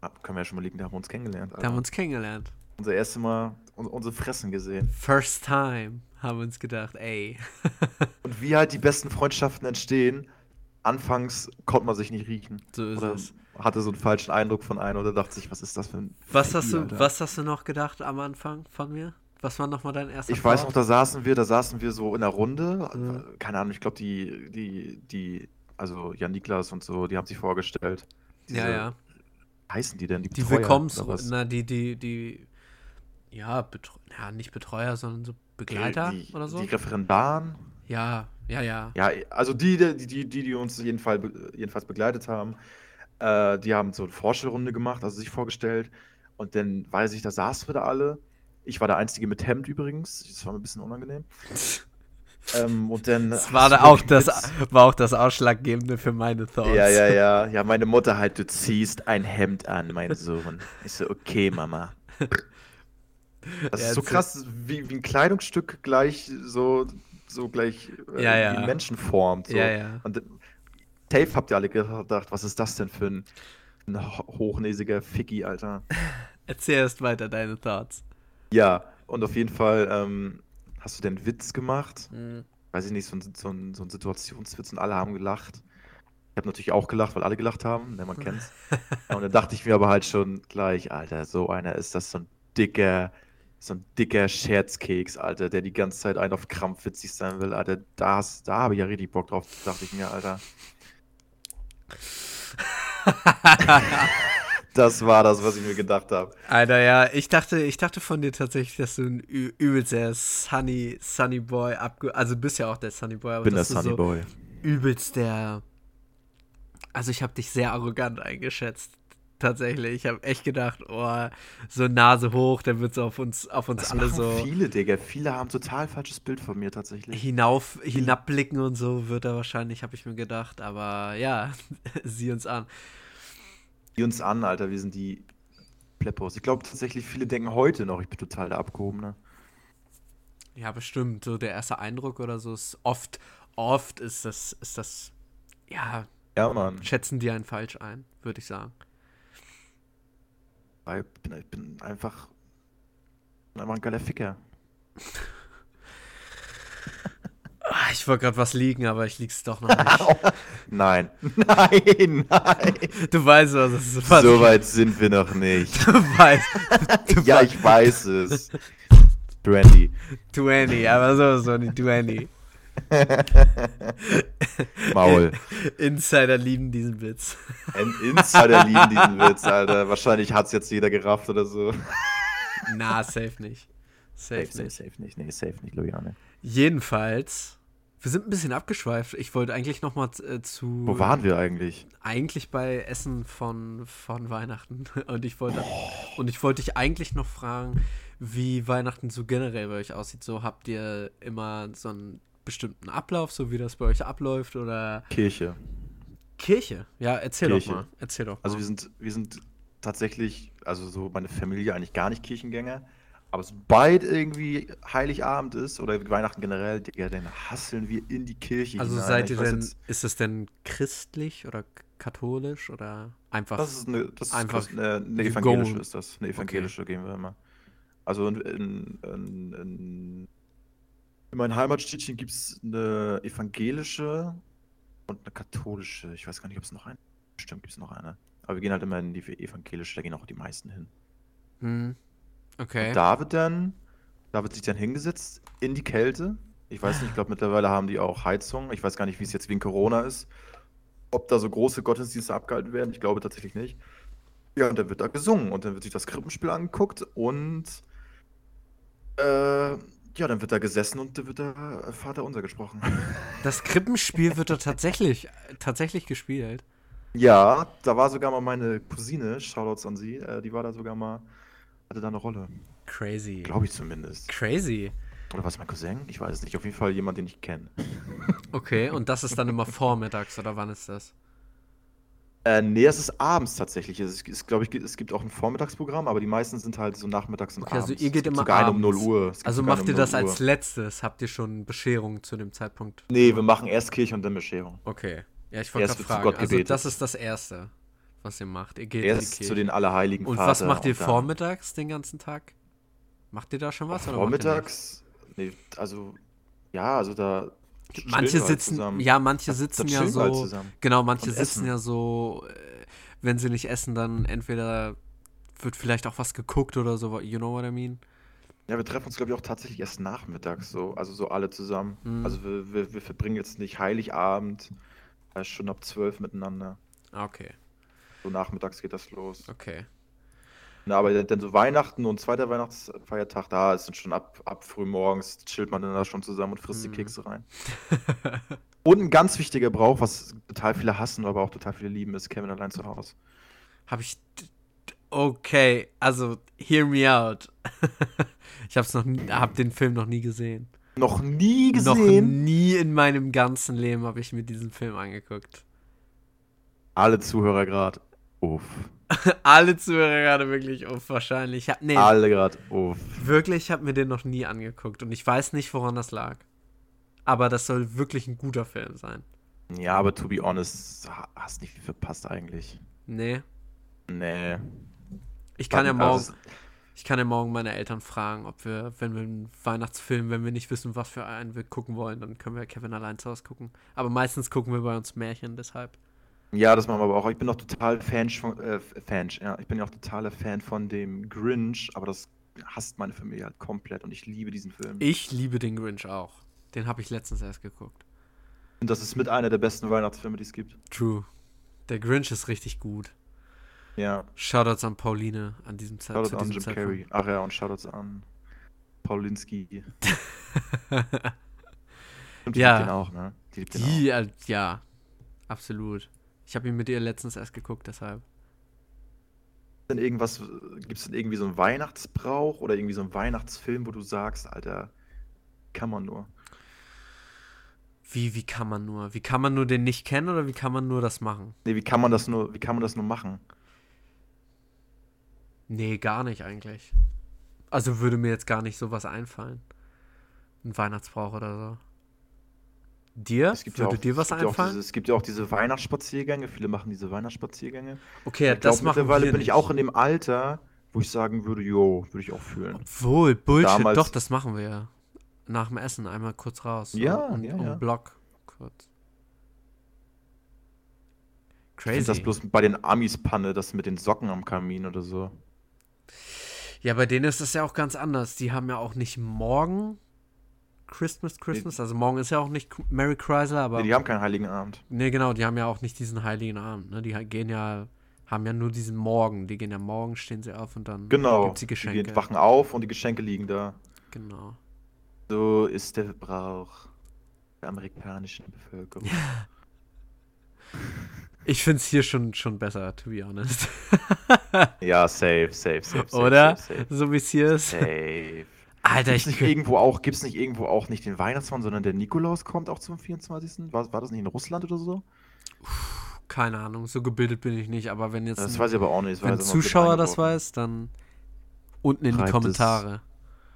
Da können wir ja schon mal liegen, da haben wir uns kennengelernt. Da Alter. haben wir uns kennengelernt. unser erstes Mal un unsere Fressen gesehen. First time haben wir uns gedacht, ey. *laughs* Und wie halt die besten Freundschaften entstehen. Anfangs konnte man sich nicht riechen. So ist Oder es. hatte so einen falschen Eindruck von einem oder dachte sich, was ist das für ein. Was Ficky, hast du, Alter? was hast du noch gedacht am Anfang von mir? Was war nochmal dein erster Ich weiß noch, da saßen wir, da saßen wir so in der Runde. Ja. Keine Ahnung, ich glaube, die, die, die, also Jan Niklas und so, die haben sich vorgestellt. Ja, Diese- ja. Heißen die denn? Die, Die Willkommens, na, die, die, die, ja, Betreu ja, nicht Betreuer, sondern so Begleiter die, oder so? Die Referendaren. Ja, ja, ja. Ja, also die, die, die, die, die uns jedenfalls, jedenfalls begleitet haben, äh, die haben so eine Vorstellrunde gemacht, also sich vorgestellt. Und dann weiß ich, da saßen wir da alle. Ich war der Einzige mit Hemd übrigens. Das war mir ein bisschen unangenehm. *laughs* ähm, und dann. Das war da auch das, war auch das Ausschlaggebende für meine Thoughts. Ja, ja, ja. Ja, meine Mutter halt, du ziehst ein Hemd an, mein Sohn. Ich so, okay, Mama. Das Ja, ist so krass, wie, wie ein Kleidungsstück gleich so, so gleich äh, Ja, ja. wie Menschen formt. So. Ja, ja. Und äh, Tape habt ihr alle gedacht, was ist das denn für ein, ein ho- hochnäsiger Ficky, Alter. *laughs* Erzähl erst weiter deine Thoughts. Ja, und auf jeden Fall ähm, hast du den Witz gemacht. Mhm. Weiß ich nicht, so ein, so ein, so ein Situationswitz und alle haben gelacht. Ich habe natürlich auch gelacht, weil alle gelacht haben, ne, man kennt's. *laughs* und dann dachte ich mir aber halt schon gleich, Alter, so einer ist das so ein dicker, so ein dicker Scherzkeks, Alter, der die ganze Zeit einen auf Krampf witzig sein will, Alter. Da, hast- da habe ich ja richtig Bock drauf, dachte ich mir, Alter. *laughs* Das war das, was ich mir gedacht habe. Alter, ja, ich dachte, ich dachte von dir tatsächlich, dass du ein übelst der Sunny, Sunny Boy abge... Also bist ja auch der Sunny Boy, aber Bin der du Sunny so Boy. übelst der... Also ich habe dich sehr arrogant eingeschätzt. Tatsächlich. Ich habe echt gedacht, oh, so Nase hoch, dann wird so auf uns, auf uns Das alle so viele, Digga. Viele haben total falsches Bild von mir tatsächlich. hinauf, hinabblicken und so wird er wahrscheinlich, habe ich mir gedacht. Aber ja, *laughs* sieh uns an. Die uns an, Alter, wir sind die Pleppos. Ich glaube tatsächlich, viele denken heute noch, ich bin total der Abgehobene. Ja, bestimmt. So der erste Eindruck oder so ist oft, oft ist das, ist das, ja, Ja, Mann. schätzen die einen falsch ein, würde ich sagen. Ich bin, ich bin einfach, bin einfach ein geiler Ficker. *laughs* Ich wollte gerade was liegen, aber ich lieg's doch noch *laughs* nicht. Nein, nein, nein. Du weißt, was es ist. So weit sind wir noch nicht. Du weißt. Du ja, ich weiß es. Brandy. 20, aber so, so nicht 20. Maul. Insider lieben diesen Witz. Insider lieben diesen Witz, Alter. Wahrscheinlich hat es jetzt jeder gerafft oder so. Na, safe nicht. Safe, safe, nicht. safe nicht. Nee, safe nicht, Loyane. Jedenfalls, wir sind ein bisschen abgeschweift. Ich wollte eigentlich noch mal äh, zu. Wo waren wir eigentlich? Eigentlich bei Essen von, von Weihnachten. *laughs* Und ich wollte und ich wollte dich eigentlich noch fragen, wie Weihnachten so generell bei euch aussieht. So habt ihr immer so einen bestimmten Ablauf, so wie das bei euch abläuft oder Kirche. Kirche? Ja, erzähl Kirche. doch mal. Erzähl doch. Also mal. wir sind, wir sind tatsächlich, also so meine Familie eigentlich gar nicht Kirchengänger. Aber sobald irgendwie Heiligabend ist oder Weihnachten generell, Digga, dann hasseln wir in die Kirche Also hinein. seid ihr denn, jetzt- ist es denn christlich oder katholisch oder einfach? Das ist eine, das ist Einfach äh, eine you evangelische go- ist das. Eine evangelische gehen wir immer. Also in, in, in, in, in meinem Heimatstädtchen gibt es eine evangelische und eine katholische. Ich weiß gar nicht, ob es noch eine. Bestimmt gibt es noch eine. Aber wir gehen halt immer in die evangelische, da gehen auch die meisten hin. Hm. Okay. Und da wird dann, da wird sich dann hingesetzt in die Kälte. Ich weiß nicht, ich glaube mittlerweile haben die auch Heizung. Ich weiß gar nicht, wie es jetzt wegen Corona ist. Ob da so große Gottesdienste abgehalten werden. Ich glaube tatsächlich nicht. Ja, und dann wird da gesungen und dann wird sich das Krippenspiel angeguckt und äh, ja, dann wird da gesessen und da wird da Vater unser gesprochen. *laughs* Das Krippenspiel wird da tatsächlich, tatsächlich gespielt. Ja, da war sogar mal meine Cousine, Shoutouts an sie, äh, die war da sogar mal, hatte da eine Rolle. Crazy. Glaube ich zumindest. Crazy. Oder war es mein Cousin? Ich weiß es nicht. Auf jeden Fall jemand, den ich kenne. *laughs* Okay, und das ist dann immer vormittags oder wann ist das? Äh, nee, es ist abends tatsächlich. Es ist, glaube ich, es gibt auch ein Vormittagsprogramm, aber die meisten sind halt so nachmittags und Okay, also abends. ihr Es geht immer sogar einen um abends. 0 Uhr. Also macht ihr um das 0 als Uhr. letztes? Habt ihr schon Bescherung zu dem Zeitpunkt? Nee, wir machen erst Kirche und dann Bescherung. Okay. Ja, ich wollte gerade fragen. Also das ist das Erste, was ihr macht. Ihr geht Erst zu den Allerheiligen und Vater was macht ihr vormittags den ganzen Tag? Macht ihr da schon was? Vormittags? Nee, also, ja, also da. Manche wir halt sitzen, zusammen. ja, manche sitzen ja halt so, genau, manche und sitzen essen. ja so, äh, wenn sie nicht essen, dann entweder wird vielleicht auch was geguckt oder so, you know what I mean? Ja, wir treffen uns, glaube ich, auch tatsächlich erst nachmittags, so, also so alle zusammen. Mhm. Also wir, wir, wir verbringen jetzt nicht Heiligabend, äh, schon ab 12 miteinander. Ah, Okay, So nachmittags geht das los. okay. Na, aber dann, dann so Weihnachten und zweiter Weihnachtsfeiertag, da ist dann schon ab, ab früh morgens, chillt man dann da schon zusammen und frisst Mhm. die Kekse rein. *laughs* Und ein ganz wichtiger Brauch, was total viele hassen, aber auch total viele lieben, ist Kevin allein zu Hause. Hab ich, okay, also, hear me out. *laughs* ich hab's noch nie, hab den Film noch nie gesehen. Noch nie Noch gesehen. nie in meinem ganzen Leben habe ich mir diesen Film angeguckt. Alle Zuhörer gerade. Uff. *laughs* Alle Zuhörer gerade wirklich uff, wahrscheinlich. Ja, nee, Alle gerade. Uff. wirklich, ich habe mir den noch nie angeguckt und ich weiß nicht, woran das lag. Aber das soll wirklich ein guter Film sein. Ja, aber to be honest, ha- hast nicht viel verpasst eigentlich. Nee. Nee. Ich kann ja Also, morgen, es- ich kann ja morgen meine Eltern fragen, ob wir, wenn wir einen Weihnachtsfilm, wenn wir nicht wissen, was für einen wir gucken wollen, dann können wir Kevin allein zu Hause gucken. Aber meistens gucken wir bei uns Märchen, deshalb. Ja, das machen wir aber auch. Ich bin noch total Fan von, äh, Fan, ja, ich bin ja auch totaler Fan von dem Grinch, aber das hasst meine Familie halt komplett und ich liebe diesen Film. Ich liebe den Grinch auch. Den habe ich letztens erst geguckt. Und das ist mit einer der besten Weihnachtsfilme, die es gibt. True. Der Grinch ist richtig gut. Ja. Shoutouts an Pauline an diesem Zeit. Shoutouts an Jim Carrey. Ach ja, und Shoutouts an Paulinski. *laughs* Zeitpunkt. Und die Ja. liebt den auch, ne? Die liebt den auch. Äh, ja, absolut. Ich habe ihn mit ihr letztens erst geguckt, deshalb. denn irgendwas, gibt es denn irgendwie so einen Weihnachtsbrauch oder irgendwie so einen Weihnachtsfilm, wo du sagst, Alter, kann man nur. Wie, wie kann man nur? Wie kann man nur den nicht kennen oder wie kann man nur das machen? Nee, wie kann man das nur, wie kann man das nur machen? Nee, gar nicht eigentlich. Also würde mir jetzt gar nicht sowas einfallen. Ein Weihnachtsbrauch oder so. Dir? Es gibt ja würde auch, dir was es ja einfallen? diese, es gibt ja auch diese Weihnachtsspaziergänge, viele machen diese Weihnachtsspaziergänge. okay, ich das glaube, machen mittlerweile bin ich auch in dem Alter, wo ich sagen würde, jo, würde ich auch fühlen. Obwohl, Bullshit, Damals- doch, das machen wir ja. Nach dem Essen einmal kurz raus. Ja, um, ja, ja. Block kurz. Ich Crazy. das bloß bei den Amis Panne, das mit den Socken am Kamin oder so. Ja, bei denen ist das ja auch ganz anders. Die haben ja auch nicht morgen Christmas, Christmas. Also morgen ist ja auch nicht Mary Chrysler, aber. Nee, die haben keinen Heiligen Abend. Nee, genau, die haben ja auch nicht diesen heiligen Abend. Ne? Die gehen ja, haben ja nur diesen Morgen. Die gehen ja morgen, stehen sie auf und dann Genau. gibt's die Die Geschenke. gehen, wachen auf und die Geschenke liegen da. Genau. So ist der Brauch der amerikanischen Bevölkerung. *laughs* Ich find's hier schon, schon besser, to be honest. Ja, safe, safe, safe, safe. Oder? Safe, safe. So wie es hier ist. safe. Alter, Gibt's ich nicht irgendwo auch, gibt's nicht irgendwo auch nicht den Weihnachtsmann, sondern der Nikolaus kommt auch zum 24. War, war das nicht in Russland oder so? keine Ahnung, so gebildet bin ich nicht, aber wenn jetzt Das ein, weiß ich aber auch nicht. das wenn ein Zuschauer das weiß, dann unten in die. Kommentare.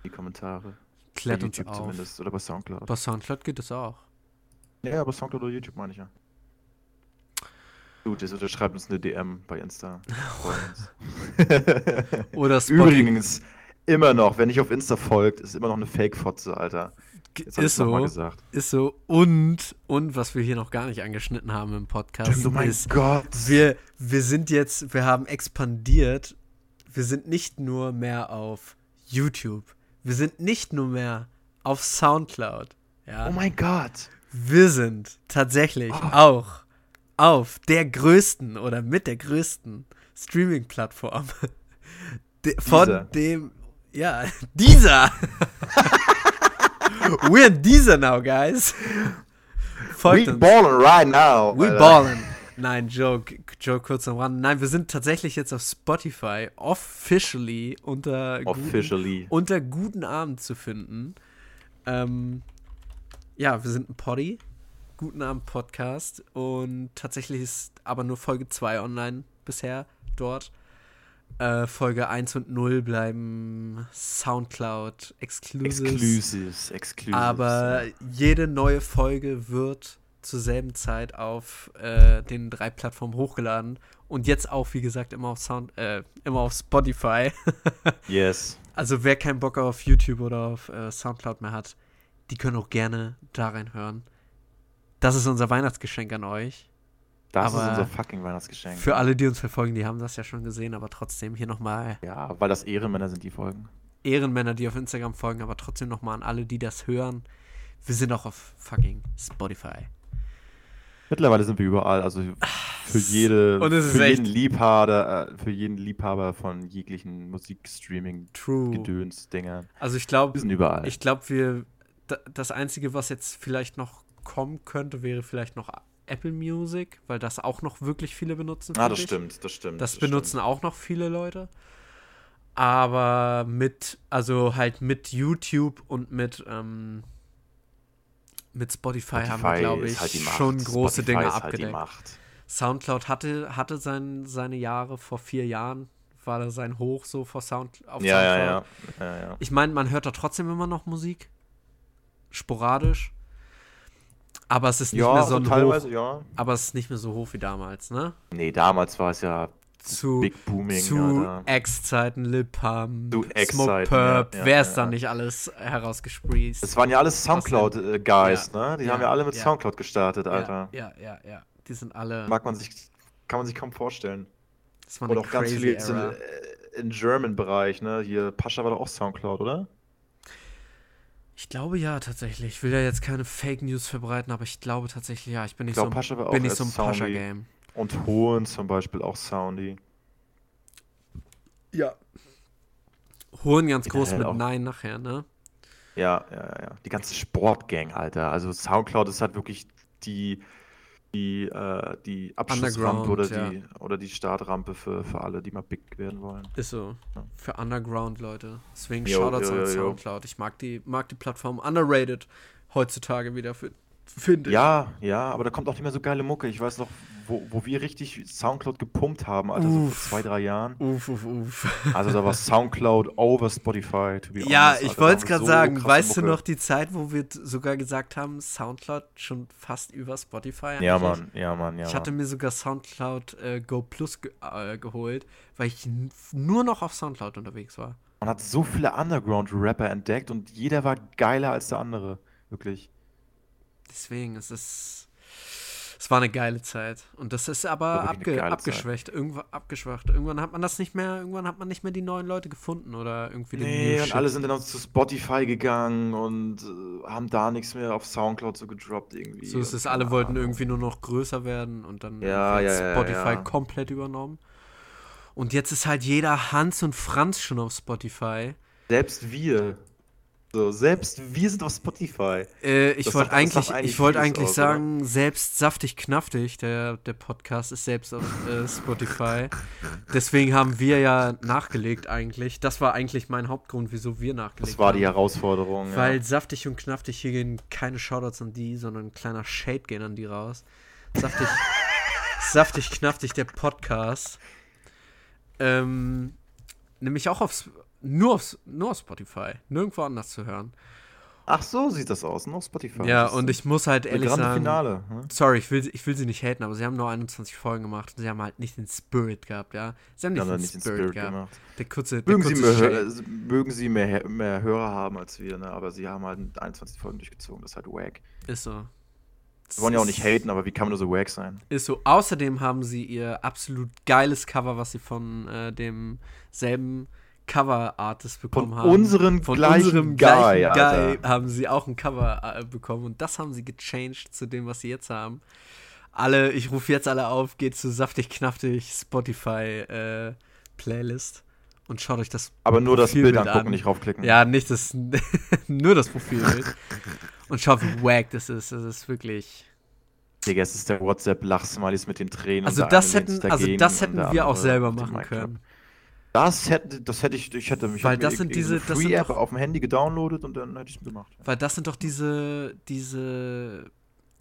Die Kommentare. Klärt bei uns YouTube auf. zumindest. Oder bei Soundcloud. Bei Soundcloud geht es auch. Ja, ja, bei Soundcloud oder YouTube meine ich ja. Gut, jetzt oder schreibt uns eine DM bei Insta. *laughs* Oder *laughs* Spotify. Übrigens, immer noch, wenn ich auf Insta folgt, ist immer noch eine Fake-Fotze, Alter. Jetzt Ist so. gesagt. Ist so. Und, und was wir hier noch gar nicht angeschnitten haben im Podcast, oh mein ist, Gott. wir, wir sind jetzt, wir haben expandiert. Wir sind nicht nur mehr auf YouTube. Wir sind nicht nur mehr auf Soundcloud. Ja. oh mein Gott. Wir sind tatsächlich Oh. auch auf der größten oder mit der größten Streaming-Plattform *laughs* de- von Dieser. dem, ja, *laughs* dieser. *laughs* We're dieser now, guys. Folgt We uns. ballin' right now. We Alter. ballin'. Nein, Joke, Joke kurz am Rand. Nein, wir sind tatsächlich jetzt auf Spotify officially unter guten, Officially. unter guten Abend zu finden. Ähm, ja, wir sind ein Poddy, guten Abend Podcast und tatsächlich ist aber nur Folge 2 online bisher dort. Äh, Folge 1 und 0 bleiben Soundcloud Exclusives. Exclusives, Exclusives. Aber jede neue Folge wird zur selben Zeit auf äh, den drei Plattformen hochgeladen und jetzt auch, wie gesagt, immer auf Sound, äh, immer auf Spotify. *laughs* Yes. Also wer keinen Bock auf YouTube oder auf äh, Soundcloud mehr hat, die können auch gerne da reinhören. Das ist unser Weihnachtsgeschenk an euch. Das Aber ist unser fucking Weihnachtsgeschenk. Für alle, die uns verfolgen, die haben das ja schon gesehen, aber trotzdem hier nochmal ja, weil das Ehrenmänner sind, die Folgen. Ehrenmänner, die auf Instagram folgen, aber trotzdem nochmal an alle, die das hören. Wir sind auch auf fucking Spotify. Mittlerweile sind wir überall, also für jede, es ist für jeden Liebhaber, äh, für jeden Liebhaber von jeglichen Musikstreaming True. Gedöns Dinger. Also ich Wir glaube, sind überall. ich glaube, wir da, das einzige, was jetzt vielleicht noch kommen könnte, wäre vielleicht noch Apple Music, weil das auch noch wirklich viele benutzen. ah, das ich. stimmt, das stimmt. Das benutzen auch noch viele Leute. Aber mit, also halt mit YouTube und mit, ähm, mit Spotify, haben wir, glaube ich, halt schon große Spotify Dinge ist halt abgedeckt. Macht. Soundcloud hatte, hatte sein, seine Jahre vor vier Jahren, war da sein Hoch so vor Sound, auf Ja, ja, Soundcloud. ja, ja, ja. Ich meine, man hört da trotzdem immer noch Musik. Sporadisch. Aber es ist nicht Ja, mehr so so ein teilweise, Hoch. ja. Aber es ist nicht mehr so hoch wie damals, ne? Nee, damals war es ja Zu, Big Booming, zu Alter. X-Zeiten, Lip Pump, Zu Smoke X-Zeiten, Purp, ja, ja, wer ist ja, da ja. nicht alles herausgespreest? Das waren ja alles Soundcloud-Guys, Ja. ne? Die Ja, haben ja alle mit ja. Soundcloud gestartet, Alter. Ja, ja, ja, ja. Die sind alle. Mag man sich, kann man sich kaum vorstellen. Das war Oder eine auch ganz viele Era. äh, im German-Bereich, ne? Hier, Pascha war doch auch Soundcloud, oder? Ich glaube ja, tatsächlich. Ich will ja jetzt keine Fake News verbreiten, aber ich glaube tatsächlich ja. Ich bin nicht glaub, so, auch bin nicht so ein. Pascha-Game. Und Hohen zum Beispiel auch Soundy. Ja. Hohen ganz groß mit auch. Nein nachher, ne? Ja, ja, ja, ja. Die ganze Sportgang, Alter. Also Soundcloud ist halt wirklich die, die, äh, die Abschlussrampe oder Underground, die, oder die Startrampe für, für alle, die mal big werden wollen. Ist so. Ja. Für Underground, Leute. Deswegen Shoutouts an. Soundcloud. Ich mag die, mag die Plattform underrated heutzutage wieder, für- finde ich. Ja, ja, aber da kommt auch nicht mehr so geile Mucke. Ich weiß noch, wo, wo wir richtig Soundcloud gepumpt haben, Alter, so Uff. vor zwei, drei Jahren. Uff, uff, uff. Also da war Soundcloud over Spotify, to be Ja, honest, ich Alter. wollte es gerade so sagen. Weißt du Mucke. noch die Zeit, wo wir sogar gesagt haben, Soundcloud schon fast über Spotify? Ja, eigentlich? Mann, ja, Mann, ja. Ich hatte mir sogar Soundcloud äh, Go Plus ge äh, geholt, weil ich nur noch auf Soundcloud unterwegs war. Man hat so viele Underground-Rapper entdeckt und jeder war geiler als der andere. Wirklich. Deswegen, es ist. Es war eine geile Zeit. Und das ist aber abge abgeschwächt. Irgendwann abgeschwacht. Irgendwann hat man das nicht mehr, irgendwann hat man nicht mehr die neuen Leute gefunden oder irgendwie den Nee, und alle sind dann auch zu Spotify gegangen und äh, haben da nichts mehr auf Soundcloud so gedroppt irgendwie. So ist es, alle keine wollten irgendwie nur noch größer werden und dann Ja, hat ja, ja, Spotify ja. komplett übernommen. Und jetzt ist halt jeder Hans und Franz schon auf Spotify. Selbst wir. So, selbst wir sind auf Spotify. Äh, ich wollte eigentlich, eigentlich ich vieles eigentlich aus, oder? sagen, selbst saftig knaftig, der, der Podcast ist selbst auf äh, Spotify. *laughs* Deswegen haben wir ja nachgelegt eigentlich. Das war eigentlich mein Hauptgrund, wieso wir nachgelegt Das war die haben. Herausforderung. Weil ja. saftig und knaftig, hier gehen keine Shoutouts an die, sondern ein kleiner Shade gehen an die raus. Saftig, *laughs* saftig knaftig, der Podcast. Ähm, nämlich auch aufs, nur, aufs, nur auf Spotify, nirgendwo anders zu hören. Ach so sieht das aus, noch Spotify. Ja, Das und ich muss halt ehrlich sagen, Finale. Ne? sorry, ich will, ich will sie nicht haten, aber sie haben nur 21 Folgen gemacht und sie haben halt nicht den Spirit gehabt, ja. Sie haben nicht, da den, nicht den Spirit, Spirit gehabt. gemacht. Der kurze, der Mögen sie, kurze mehr. Hör- äh, mögen sie mehr, mehr Hörer haben als wir, ne? aber sie haben halt 21 Folgen durchgezogen. Das ist halt wack. Ist so. Wir wollen ja auch nicht haten, aber wie kann man nur so wack sein? Ist so. Außerdem haben sie ihr absolut geiles Cover, was sie von äh, dem selben Cover-Artist bekommen Von haben. unserem von gleichen unserem Guy, gleichen Alter. Guy haben sie auch ein Cover äh, bekommen und das haben sie gechanged zu dem, was sie jetzt haben. Alle, ich rufe jetzt alle auf, geht zu saftig knaftig Spotify äh, Playlist und schaut euch das Aber nur das Bild angucken, an. nicht raufklicken. ja, nicht das, *laughs* nur das Profilbild. Und schaut, wie wack das ist. Das ist wirklich. Digga, es ist der WhatsApp-Lachsmilies mit den Tränen. Also das hätten, also das hätten wir auch selber machen können. Das hätte, das hätte ich, ich hätte mich Weil das sind diese- das sind Free-App doch- auf dem Handy gedownloadet und dann hätte ich es gemacht. Weil das sind doch diese, diese,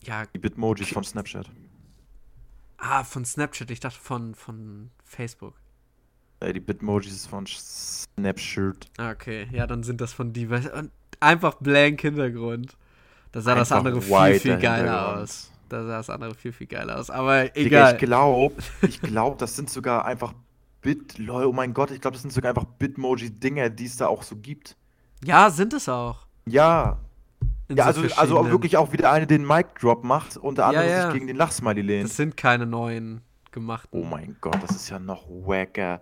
ja, Die Bitmojis von Snapchat. ah, von Snapchat, ich dachte von, von Facebook. Äh, die Bitmojis von Snapchat. Ah, okay, ja, dann sind das von die, einfach blank Hintergrund. Da sah das Einfach andere viel, viel geiler aus. Da sah das andere viel, viel geiler aus. Aber Digga, egal. *laughs* ich glaube, ich glaube, das sind sogar einfach Bit, lol, oh mein Gott, ich glaube, das sind sogar einfach Bitmoji-Dinger, die es da auch so gibt. ja, sind es auch. Ja, In ja, so also, also auch wirklich auch wieder eine den Mic-Drop macht und der Ja, andere ja. sich gegen den Lachsmiley lehnt. Das sind keine neuen gemachten. Oh mein Gott, das ist ja noch wacker.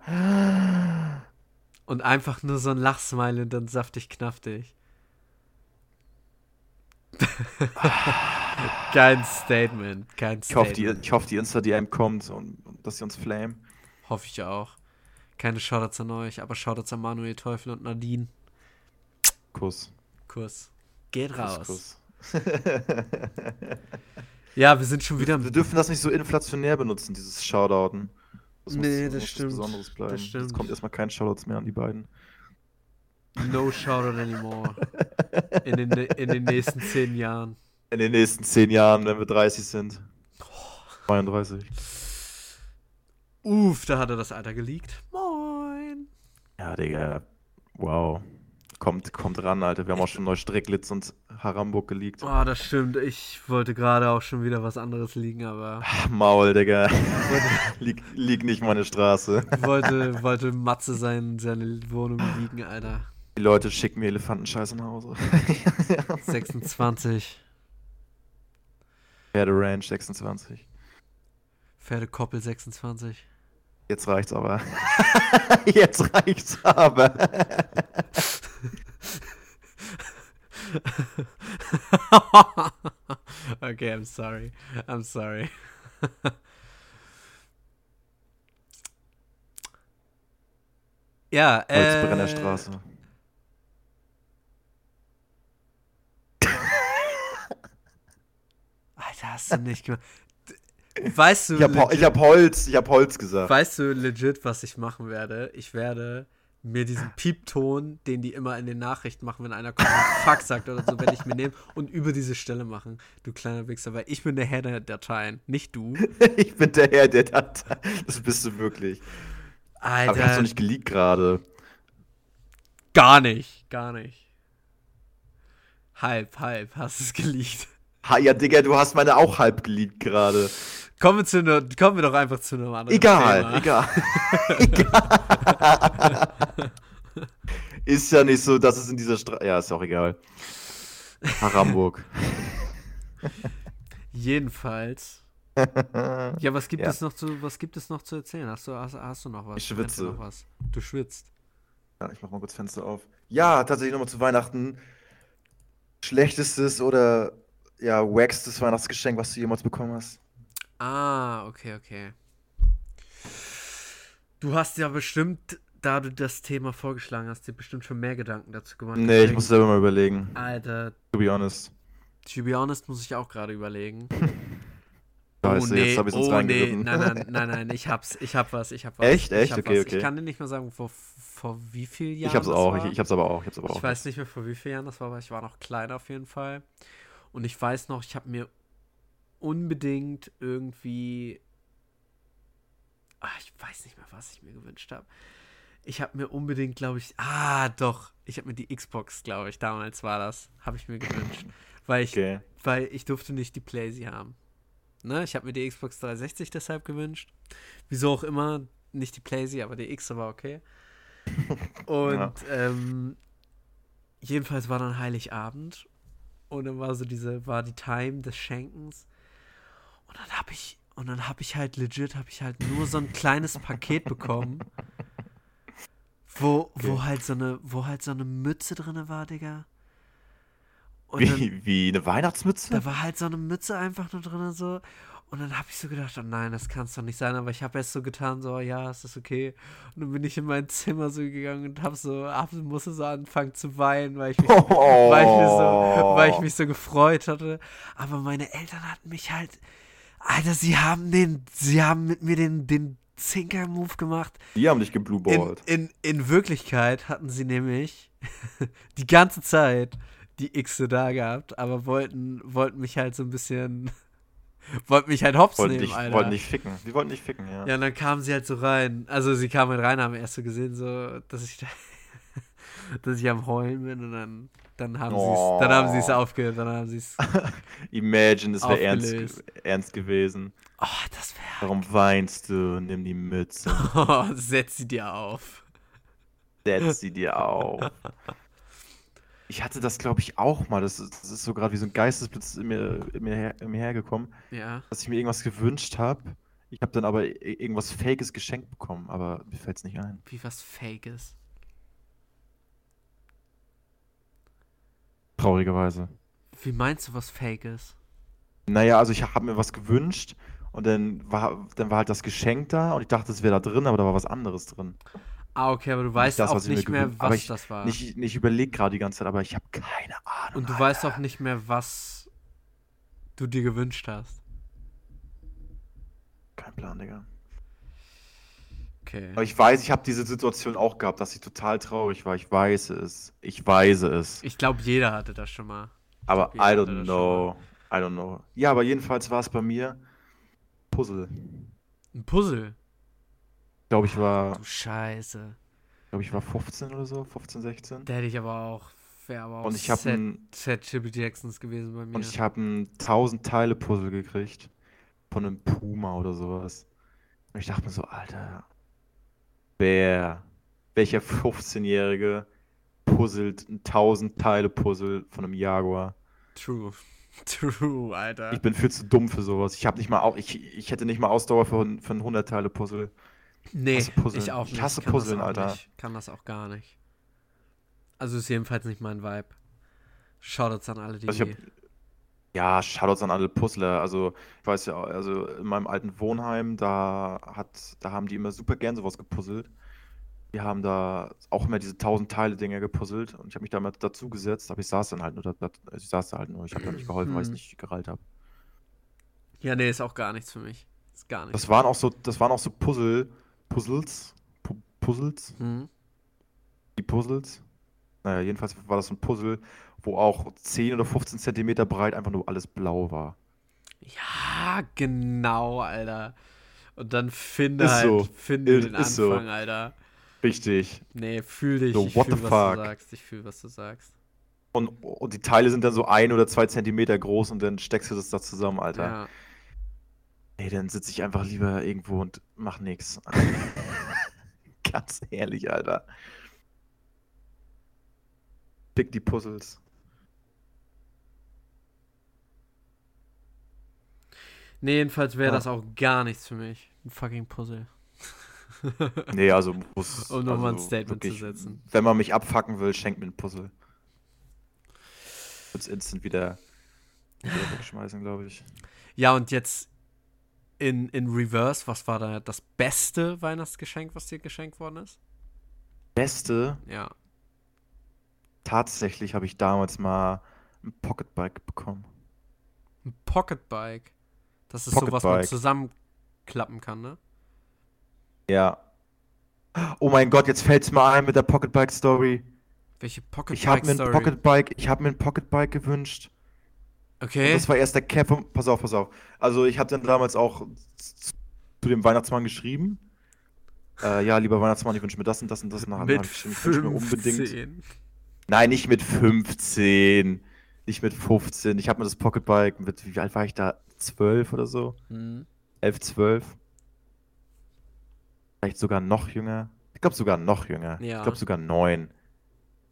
Und einfach nur so ein Lachsmile und dann saftig knaftig. *laughs* kein Statement, kein Ich hoffe, Statement. die, ich hoffe, die Insta-DM kommt und, und dass sie uns flamen. Hoffe ich auch. Keine Shoutouts an euch, aber Shoutouts an Manuel Teufel und Nadine. Kuss. Kuss. Geht Kuss, raus. Kuss. *laughs* Ja, wir sind schon wieder Wir dürfen das nicht so inflationär benutzen, dieses Shoutouten. Das Nee, muss, das muss stimmt. Besonderes bleiben. Das stimmt. Jetzt kommt erstmal kein Shoutouts mehr an die beiden. no Shoutout anymore. In den, in den nächsten zehn Jahren. In den nächsten zehn Jahren, wenn wir 30 sind. 32. Uff, da hat er das Alter geleakt. Moin. Ja, Digga. Wow. Kommt, kommt ran, Alter. Wir haben auch schon Neustrecklitz und Haramburg geleakt. Oh, das stimmt. Ich wollte gerade auch schon wieder was anderes liegen, aber Maul, Digga. *laughs* lieg, lieg nicht meine Straße. wollte, wollte Matze sein, seine Wohnung liegen, Alter. Die Leute schicken mir Elefantenscheiße nach Hause. 26. Pferde Ranch 26. Pferdekoppel 26. Jetzt reicht's aber. *laughs* Jetzt reicht's aber. *laughs* okay, I'm sorry. I'm sorry. *laughs* ja, äh. Holzbrennerstraße. Alter, hast du nicht gemacht. Weißt du, Ich hab, ich hab Holz, ich hab Holz gesagt. weißt du legit, was ich machen werde? Ich werde mir diesen Piepton, den die immer in den Nachrichten machen, wenn einer kommt und Fuck sagt oder so, werde ich mir nehmen und über diese Stelle machen, du kleiner Wichser, weil ich bin der Herr der Dateien, nicht du. *laughs* Ich bin der Herr, der Datei. Das bist du wirklich. Aber ich hab's Alter, doch nicht geleakt gerade. gar nicht, gar nicht. Halb, halb, hast es geleakt. Ha, ja, Digga, du hast meine auch halb geleakt gerade. Kommen wir, zu ne, kommen wir doch einfach zu einem anderen Egal, Thema. egal. *laughs* egal. Ist ja nicht so, dass es in dieser Straße. Ja, ist auch egal. Nach Hamburg. *laughs* Jedenfalls. Ja, was gibt Ja. es noch zu, was gibt es noch zu erzählen? Hast du, hast, hast du noch was? Ich schwitze. Noch was? Du schwitzt. Ja, ich mach mal kurz Fenster auf. Ja, tatsächlich nochmal zu Weihnachten. Schlechtestes oder ja, wackstes Weihnachtsgeschenk, was du jemals bekommen hast. Ah, okay, okay. Du hast ja bestimmt, da du das Thema vorgeschlagen hast, dir bestimmt schon mehr Gedanken dazu gemacht. Nee, ich muss selber mal überlegen. Alter, To be honest. to be honest, muss ich auch gerade überlegen. *laughs* Scheiße, oh nee, jetzt hab uns oh nee, nein, nein, *laughs* nein, nein, ich hab's, ich hab was, ich hab was. Echt? Ich Echt? Okay, was. okay. Ich kann dir nicht mehr sagen, vor, vor wie vielen Jahren Ich hab's das auch, war. ich, ich hab's aber auch, ich hab's aber auch. Ich weiß nicht mehr, vor wie vielen Jahren das war, aber ich war noch klein auf jeden Fall. Und ich weiß noch, ich habe mir unbedingt irgendwie. Ah, ich weiß nicht mehr, was ich mir gewünscht habe. Ich habe mir unbedingt, glaube ich. Ah, doch. Ich habe mir die Xbox, glaube ich, damals war das. Habe ich mir gewünscht. Weil ich, Okay. weil ich durfte nicht die Playsee haben. Ne? Ich habe mir die Xbox 360 deshalb gewünscht. Wieso auch immer. Nicht die Playsee, aber die X war okay. *laughs* Und Ja. ähm, jedenfalls war dann Heiligabend und dann war so diese, war die Time des Schenkens. Und dann habe ich, und dann habe ich halt legit, habe ich halt nur so ein kleines Paket bekommen, wo, wo Okay. halt so eine, wo halt so eine Mütze drin war, Digga. Und dann, Wie, wie eine Weihnachtsmütze? da war halt so eine Mütze einfach nur drin so. Und dann habe ich so gedacht, oh nein, das kann es doch nicht sein. Aber ich habe erst so getan, so, ja, ist das okay. Und dann bin ich in mein Zimmer so gegangen und habe so, hab, musste so anfangen zu weinen, weil ich mich, weil ich, mich so, weil ich mich so gefreut hatte. Aber meine Eltern hatten mich halt, Alter, sie haben den, sie haben mit mir den, den Zinker-Move gemacht. Die haben dich In, geblueballt. in, in Wirklichkeit hatten sie nämlich *laughs* die ganze Zeit die Xe da gehabt, aber wollten, wollten mich halt so ein bisschen, *laughs* wollten mich halt hops Wollten nehmen, dich, Alter. wollten dich ficken. Die wollten dich ficken, ja. ja, und dann kamen sie halt so rein. Also sie kamen halt rein, haben erst so gesehen, so, dass ich da, *laughs* dass ich am Heulen bin und dann, dann haben sie es, dann haben sie es Oh. aufgehört, dann haben sie es, *laughs* Imagine, es wäre ernst, ernst gewesen. oh, das wäre, Warum weinst du? Nimm die Mütze. *laughs* oh, setz sie dir auf. Setz sie dir auf. *laughs* Ich hatte das, glaube ich, auch mal. Das ist, das ist so gerade wie so ein Geistesblitz in mir, in mir, her, in mir hergekommen, Ja. dass ich mir irgendwas gewünscht habe. Ich habe dann aber irgendwas Fakes geschenkt bekommen, aber mir fällt es nicht ein. Wie was Fakes. Traurigerweise. Wie meinst du was Fakes? Naja, also ich habe mir was gewünscht und dann war, dann war halt das Geschenk da und ich dachte, es wäre da drin, aber da war was anderes drin. Ah, okay, aber du weißt das, auch was ich mir nicht mehr, was ich- das war. Nicht, nicht überlegt gerade die ganze Zeit, aber ich habe keine Ahnung. Und du Alter. weißt auch nicht mehr, was du dir gewünscht hast. Kein Plan, Digga. Okay. Aber ich weiß, ich habe diese Situation auch gehabt, dass ich total traurig war. Ich weiß es. Ich weiß es. Ich glaube, jeder hatte das schon mal. aber glaub, I don't know. I don't know. Ja, aber jedenfalls war es bei mir Puzzle. Ein Puzzle. Ich glaube, ich war, Du Scheiße. glaube ich war 15 oder so, 15, 16. Der hätte ich aber auch. Wäre aber auch Und ich habe ein, Set Chippy Jacksons gewesen bei mir. und ich habe ein 1000 Teile Puzzle gekriegt von einem Puma oder sowas. Und ich dachte mir so, Alter, wer, welcher 15-Jährige puzzelt ein 1000 Teile Puzzle von einem Jaguar? True. *laughs* True, Alter. Ich bin viel zu dumm für sowas. Ich habe nicht mal, au- ich, ich hätte nicht mal Ausdauer für, für ein 100 Teile Puzzle. Nee, hasse Puzzeln. ich auch Ich nicht. hasse kann das Puzzeln, auch Alter. Nicht. Kann das auch gar nicht. Also ist jedenfalls nicht mein Vibe. Shoutouts an alle, die. Also ich hab, ja, Shoutouts an alle Puzzler. Also ich weiß ja, also in meinem alten Wohnheim, da hat, da haben die immer super gern sowas gepuzzelt. Die haben da auch immer diese tausend Teile Dinger gepuzzelt und ich habe mich da mal dazu gesetzt, aber ich saß dann halt nur, da, da, also ich saß da halt nur, ich habe da nicht geholfen, weil ich Hm. nicht gerallt habe. ja, nee, ist auch gar nichts für mich. Ist gar nichts. Das waren auch so, das waren auch so Puzzle, Puzzles, Pu Puzzles, Hm. die Puzzles. Naja, jedenfalls war das so ein Puzzle, wo auch 10 oder 15 Zentimeter breit einfach nur alles blau war. Ja, genau, Alter. Und dann finde Ist halt, so. finde Ist- den ist so. Anfang, Alter. Richtig. Nee, fühl dich. So, ich what fühl, the was fuck? du sagst. Ich fühl, was du sagst. Und, und die Teile sind dann so ein oder zwei Zentimeter groß und dann steckst du das da zusammen, Alter. Ja. Nee, dann sitze ich einfach lieber irgendwo und mach nix. *laughs* *laughs* Ganz ehrlich, Alter. Pick die Puzzles. Nee, jedenfalls wäre Ja. das auch gar nichts für mich. Ein fucking Puzzle. *laughs* Nee, also muss. *laughs* Um nochmal ein also Statement zu wirklich, setzen. Wenn man mich abfacken will, schenkt mir ein Puzzle. Wird's instant wieder, wieder wegschmeißen, glaube ich. Ja, und jetzt in, in Reverse, was war da das beste Weihnachtsgeschenk, was dir geschenkt worden ist? Beste, Ja. Tatsächlich habe ich damals mal ein Pocketbike bekommen. Ein Pocketbike. Das ist so, was man zusammenklappen kann, ne? Ja. Oh mein Gott, jetzt fällt's mir ein mit der Pocketbike Story. Welche Ich habe mir ein Pocketbike-Story? Pocketbike, ich habe mir ein Pocketbike gewünscht. Und Okay. das war erst der Cap vom, pass auf, pass auf. Also ich habe dann damals auch zu dem Weihnachtsmann geschrieben. Äh, ja, lieber Weihnachtsmann, ich wünsche mir das und das und das. Und hab Mit ich ich wünsche mir unbedingt. 15. Nein, nicht mit 15. Nicht mit 15. Ich habe mir das Pocketbike mit, wie alt war ich da? 12 oder so? Hm. 11, 12. Vielleicht sogar noch jünger. Ich glaube sogar noch jünger. Ja. Ich glaube sogar 9.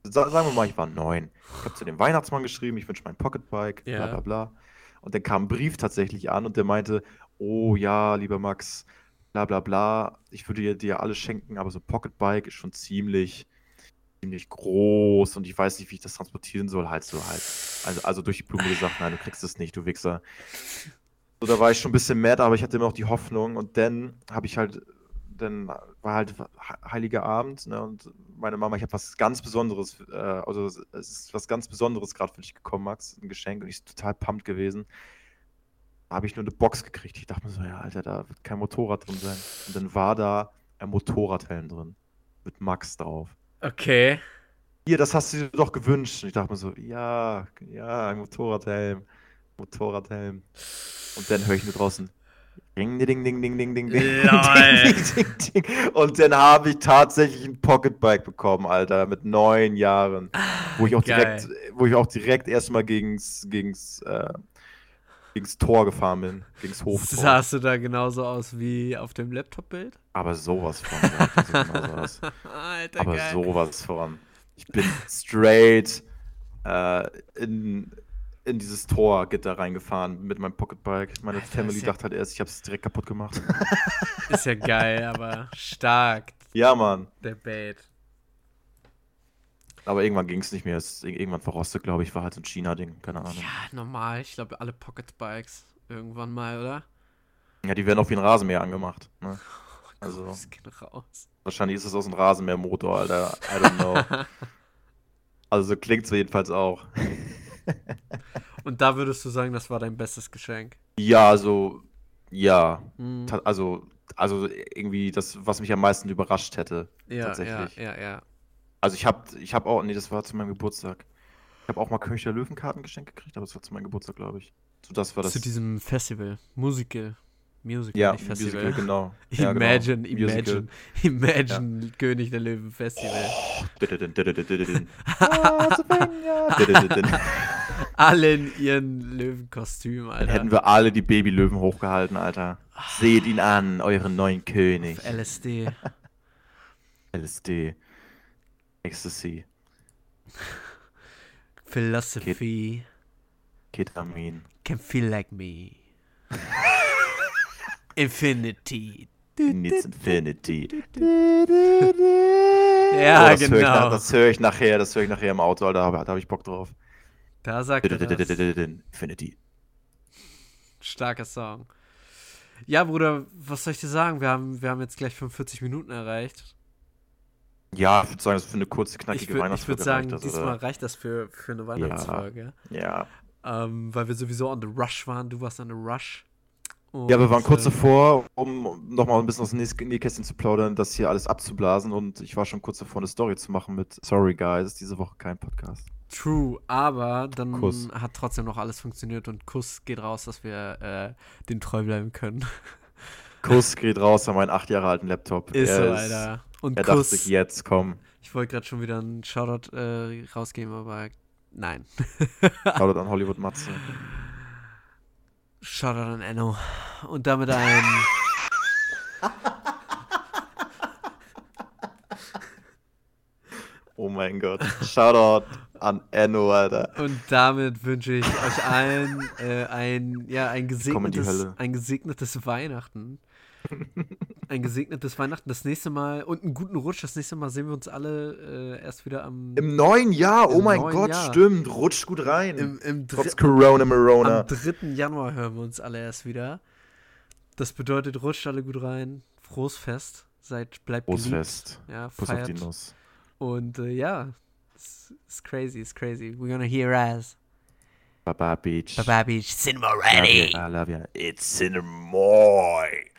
Sa sagen wir mal, ich war 9. Ich habe zu dem Weihnachtsmann geschrieben, ich wünsche mein Pocketbike, bla Ja. bla bla. Und dann kam ein Brief tatsächlich an und der meinte, oh ja, lieber Max, bla bla bla, ich würde dir, dir alles schenken, aber so ein Pocketbike ist schon ziemlich, ziemlich groß und ich weiß nicht, wie ich das transportieren soll, halt so halt. Also, also durch die Blume gesagt, nein, du kriegst es nicht, du Wichser. So, da war ich schon ein bisschen mad, aber ich hatte immer noch die Hoffnung und dann habe ich halt, dann war halt He- Heiliger Abend ne, und meine Mama, ich habe was ganz Besonderes, äh, also es ist was ganz Besonderes gerade für dich gekommen, Max, ein Geschenk und ich bin total pumped gewesen. Habe ich nur eine Box gekriegt. Ich dachte mir so, ja, Alter, da wird kein Motorrad drin sein. Und dann war da ein Motorradhelm drin. Mit Max drauf. Okay. Hier, das hast du dir doch gewünscht. Und ich dachte mir so, ja, ja, Motorradhelm. Motorradhelm. Und dann höre ich nur draußen. Ding, ding, ding, ding, ding, ding, ding. Lol. ding, ding, ding. Und dann habe ich tatsächlich ein Pocketbike bekommen, Alter, mit neun Jahren. Wo ich auch Geil. direkt, wo ich auch direkt erstmal gegens, gegens, äh, gegens Tor gefahren bin. Gegens Hoftor. Sahst du da genauso aus wie auf dem Laptop-Bild? Aber sowas von. ja, so genau sowas. *laughs* Alter, Aber geil. sowas von. Ich bin straight äh, in, in dieses Torgitter reingefahren mit meinem Pocketbike. Meine Alter, Family ja- dachte halt erst, ich habe es direkt kaputt gemacht. *laughs* Ist ja geil, aber stark, ja, Mann. der Bait. Aber irgendwann ging es nicht mehr. Es ist ir- irgendwann verrostet, glaube ich. War halt so ein China-Ding. Keine Ahnung. Ja, normal. Ich glaube, alle Pocketbikes irgendwann mal, oder? Ja, die werden auch wie ein Rasenmäher angemacht. Ne? *laughs* Also, Das geht raus. wahrscheinlich ist es aus einem Rasenmähermotor, Alter. I don't know. *laughs* also, so klingt es jedenfalls auch. *laughs* Und da würdest du sagen, das war dein bestes Geschenk. Ja, also, ja. Hm. Ta- Also, also irgendwie das, was mich am meisten überrascht hätte. Ja, ja, tatsächlich. ja, ja. Also ich habe ich hab auch, nee, das war zu meinem Geburtstag. Ich habe auch mal König der Löwenkarten geschenkt gekriegt, aber das war zu meinem Geburtstag, glaube ich. So, das war das. Zu diesem Festival. Musical. Musical, ja, nicht Festival. Musical, genau. *laughs* Ja, genau. Imagine, Musical. imagine, imagine König der Löwen Festival. Alle in ihren Löwenkostümen, Dann Alter. hätten wir alle die Babylöwen hochgehalten, Alter. Seht ihn an, euren neuen König. Auf LSD. LSD. Ecstasy. *laughs* Philosophy. Ketamin. Can feel like me. *laughs* Infinity. Needs Infinity. Ja, Oh, das Höre ich, genau. nach- das höre ich nachher, das höre ich nachher im Auto, Alter, da, da habe ich Bock drauf. Da sagt er das. Infinity. Starker Song. Ja, Bruder, was soll ich dir sagen? Wir haben, wir haben jetzt gleich 45 Minuten erreicht. Ja, ich würde sagen, das ist für eine kurze, Ich knackige würde würd Weihnachtsfolge sagen, reicht das, diesmal reicht das für, für eine Weihnachtsfolge. Ja. Ähm, weil wir sowieso on the rush waren. Du warst on the rush. Und, Ja, wir waren kurz äh, davor, um nochmal ein bisschen aus dem Näh- Nähkästchen zu plaudern, das hier alles abzublasen und ich war schon kurz davor, eine Story zu machen mit Sorry Guys, diese Woche kein Podcast. True, aber dann Kuss. hat trotzdem noch alles funktioniert und Kuss geht raus, dass wir äh, den treu bleiben können. Kuss geht raus an meinen acht Jahre alten Laptop. Ist er so, ist- Alter. Und Er dachte Kuss. sich, jetzt komm, Ich wollte gerade schon wieder einen Shoutout äh, rausgeben, aber nein. Shoutout *laughs* an Hollywood Matze. Shoutout an Enno. Und damit ein. Oh mein Gott. Shoutout an Enno, Alter. Und damit wünsche ich euch allen äh, ein, ja, ein gesegnetes, ein gesegnetes Weihnachten. *laughs* Ein gesegnetes Weihnachten. Das nächste Mal und einen guten Rutsch. Das nächste Mal sehen wir uns alle äh, erst wieder am Im neuen Jahr, oh mein Gott, Jahr. stimmt. Rutscht gut rein. im, im Trotz Corona Morona. am 3. Januar hören wir uns alle erst wieder. Das bedeutet, rutscht alle gut rein. Frohes Fest. Seid, bleibt geliebt. Großfest. Ja, Kuss auf die feiert. Nuss. Und äh, ja, it's, it's crazy, it's crazy. We're gonna hear us. Baba Beach. Bye, Beach. Cinema Love ready. I love ya. It's Cinemoy.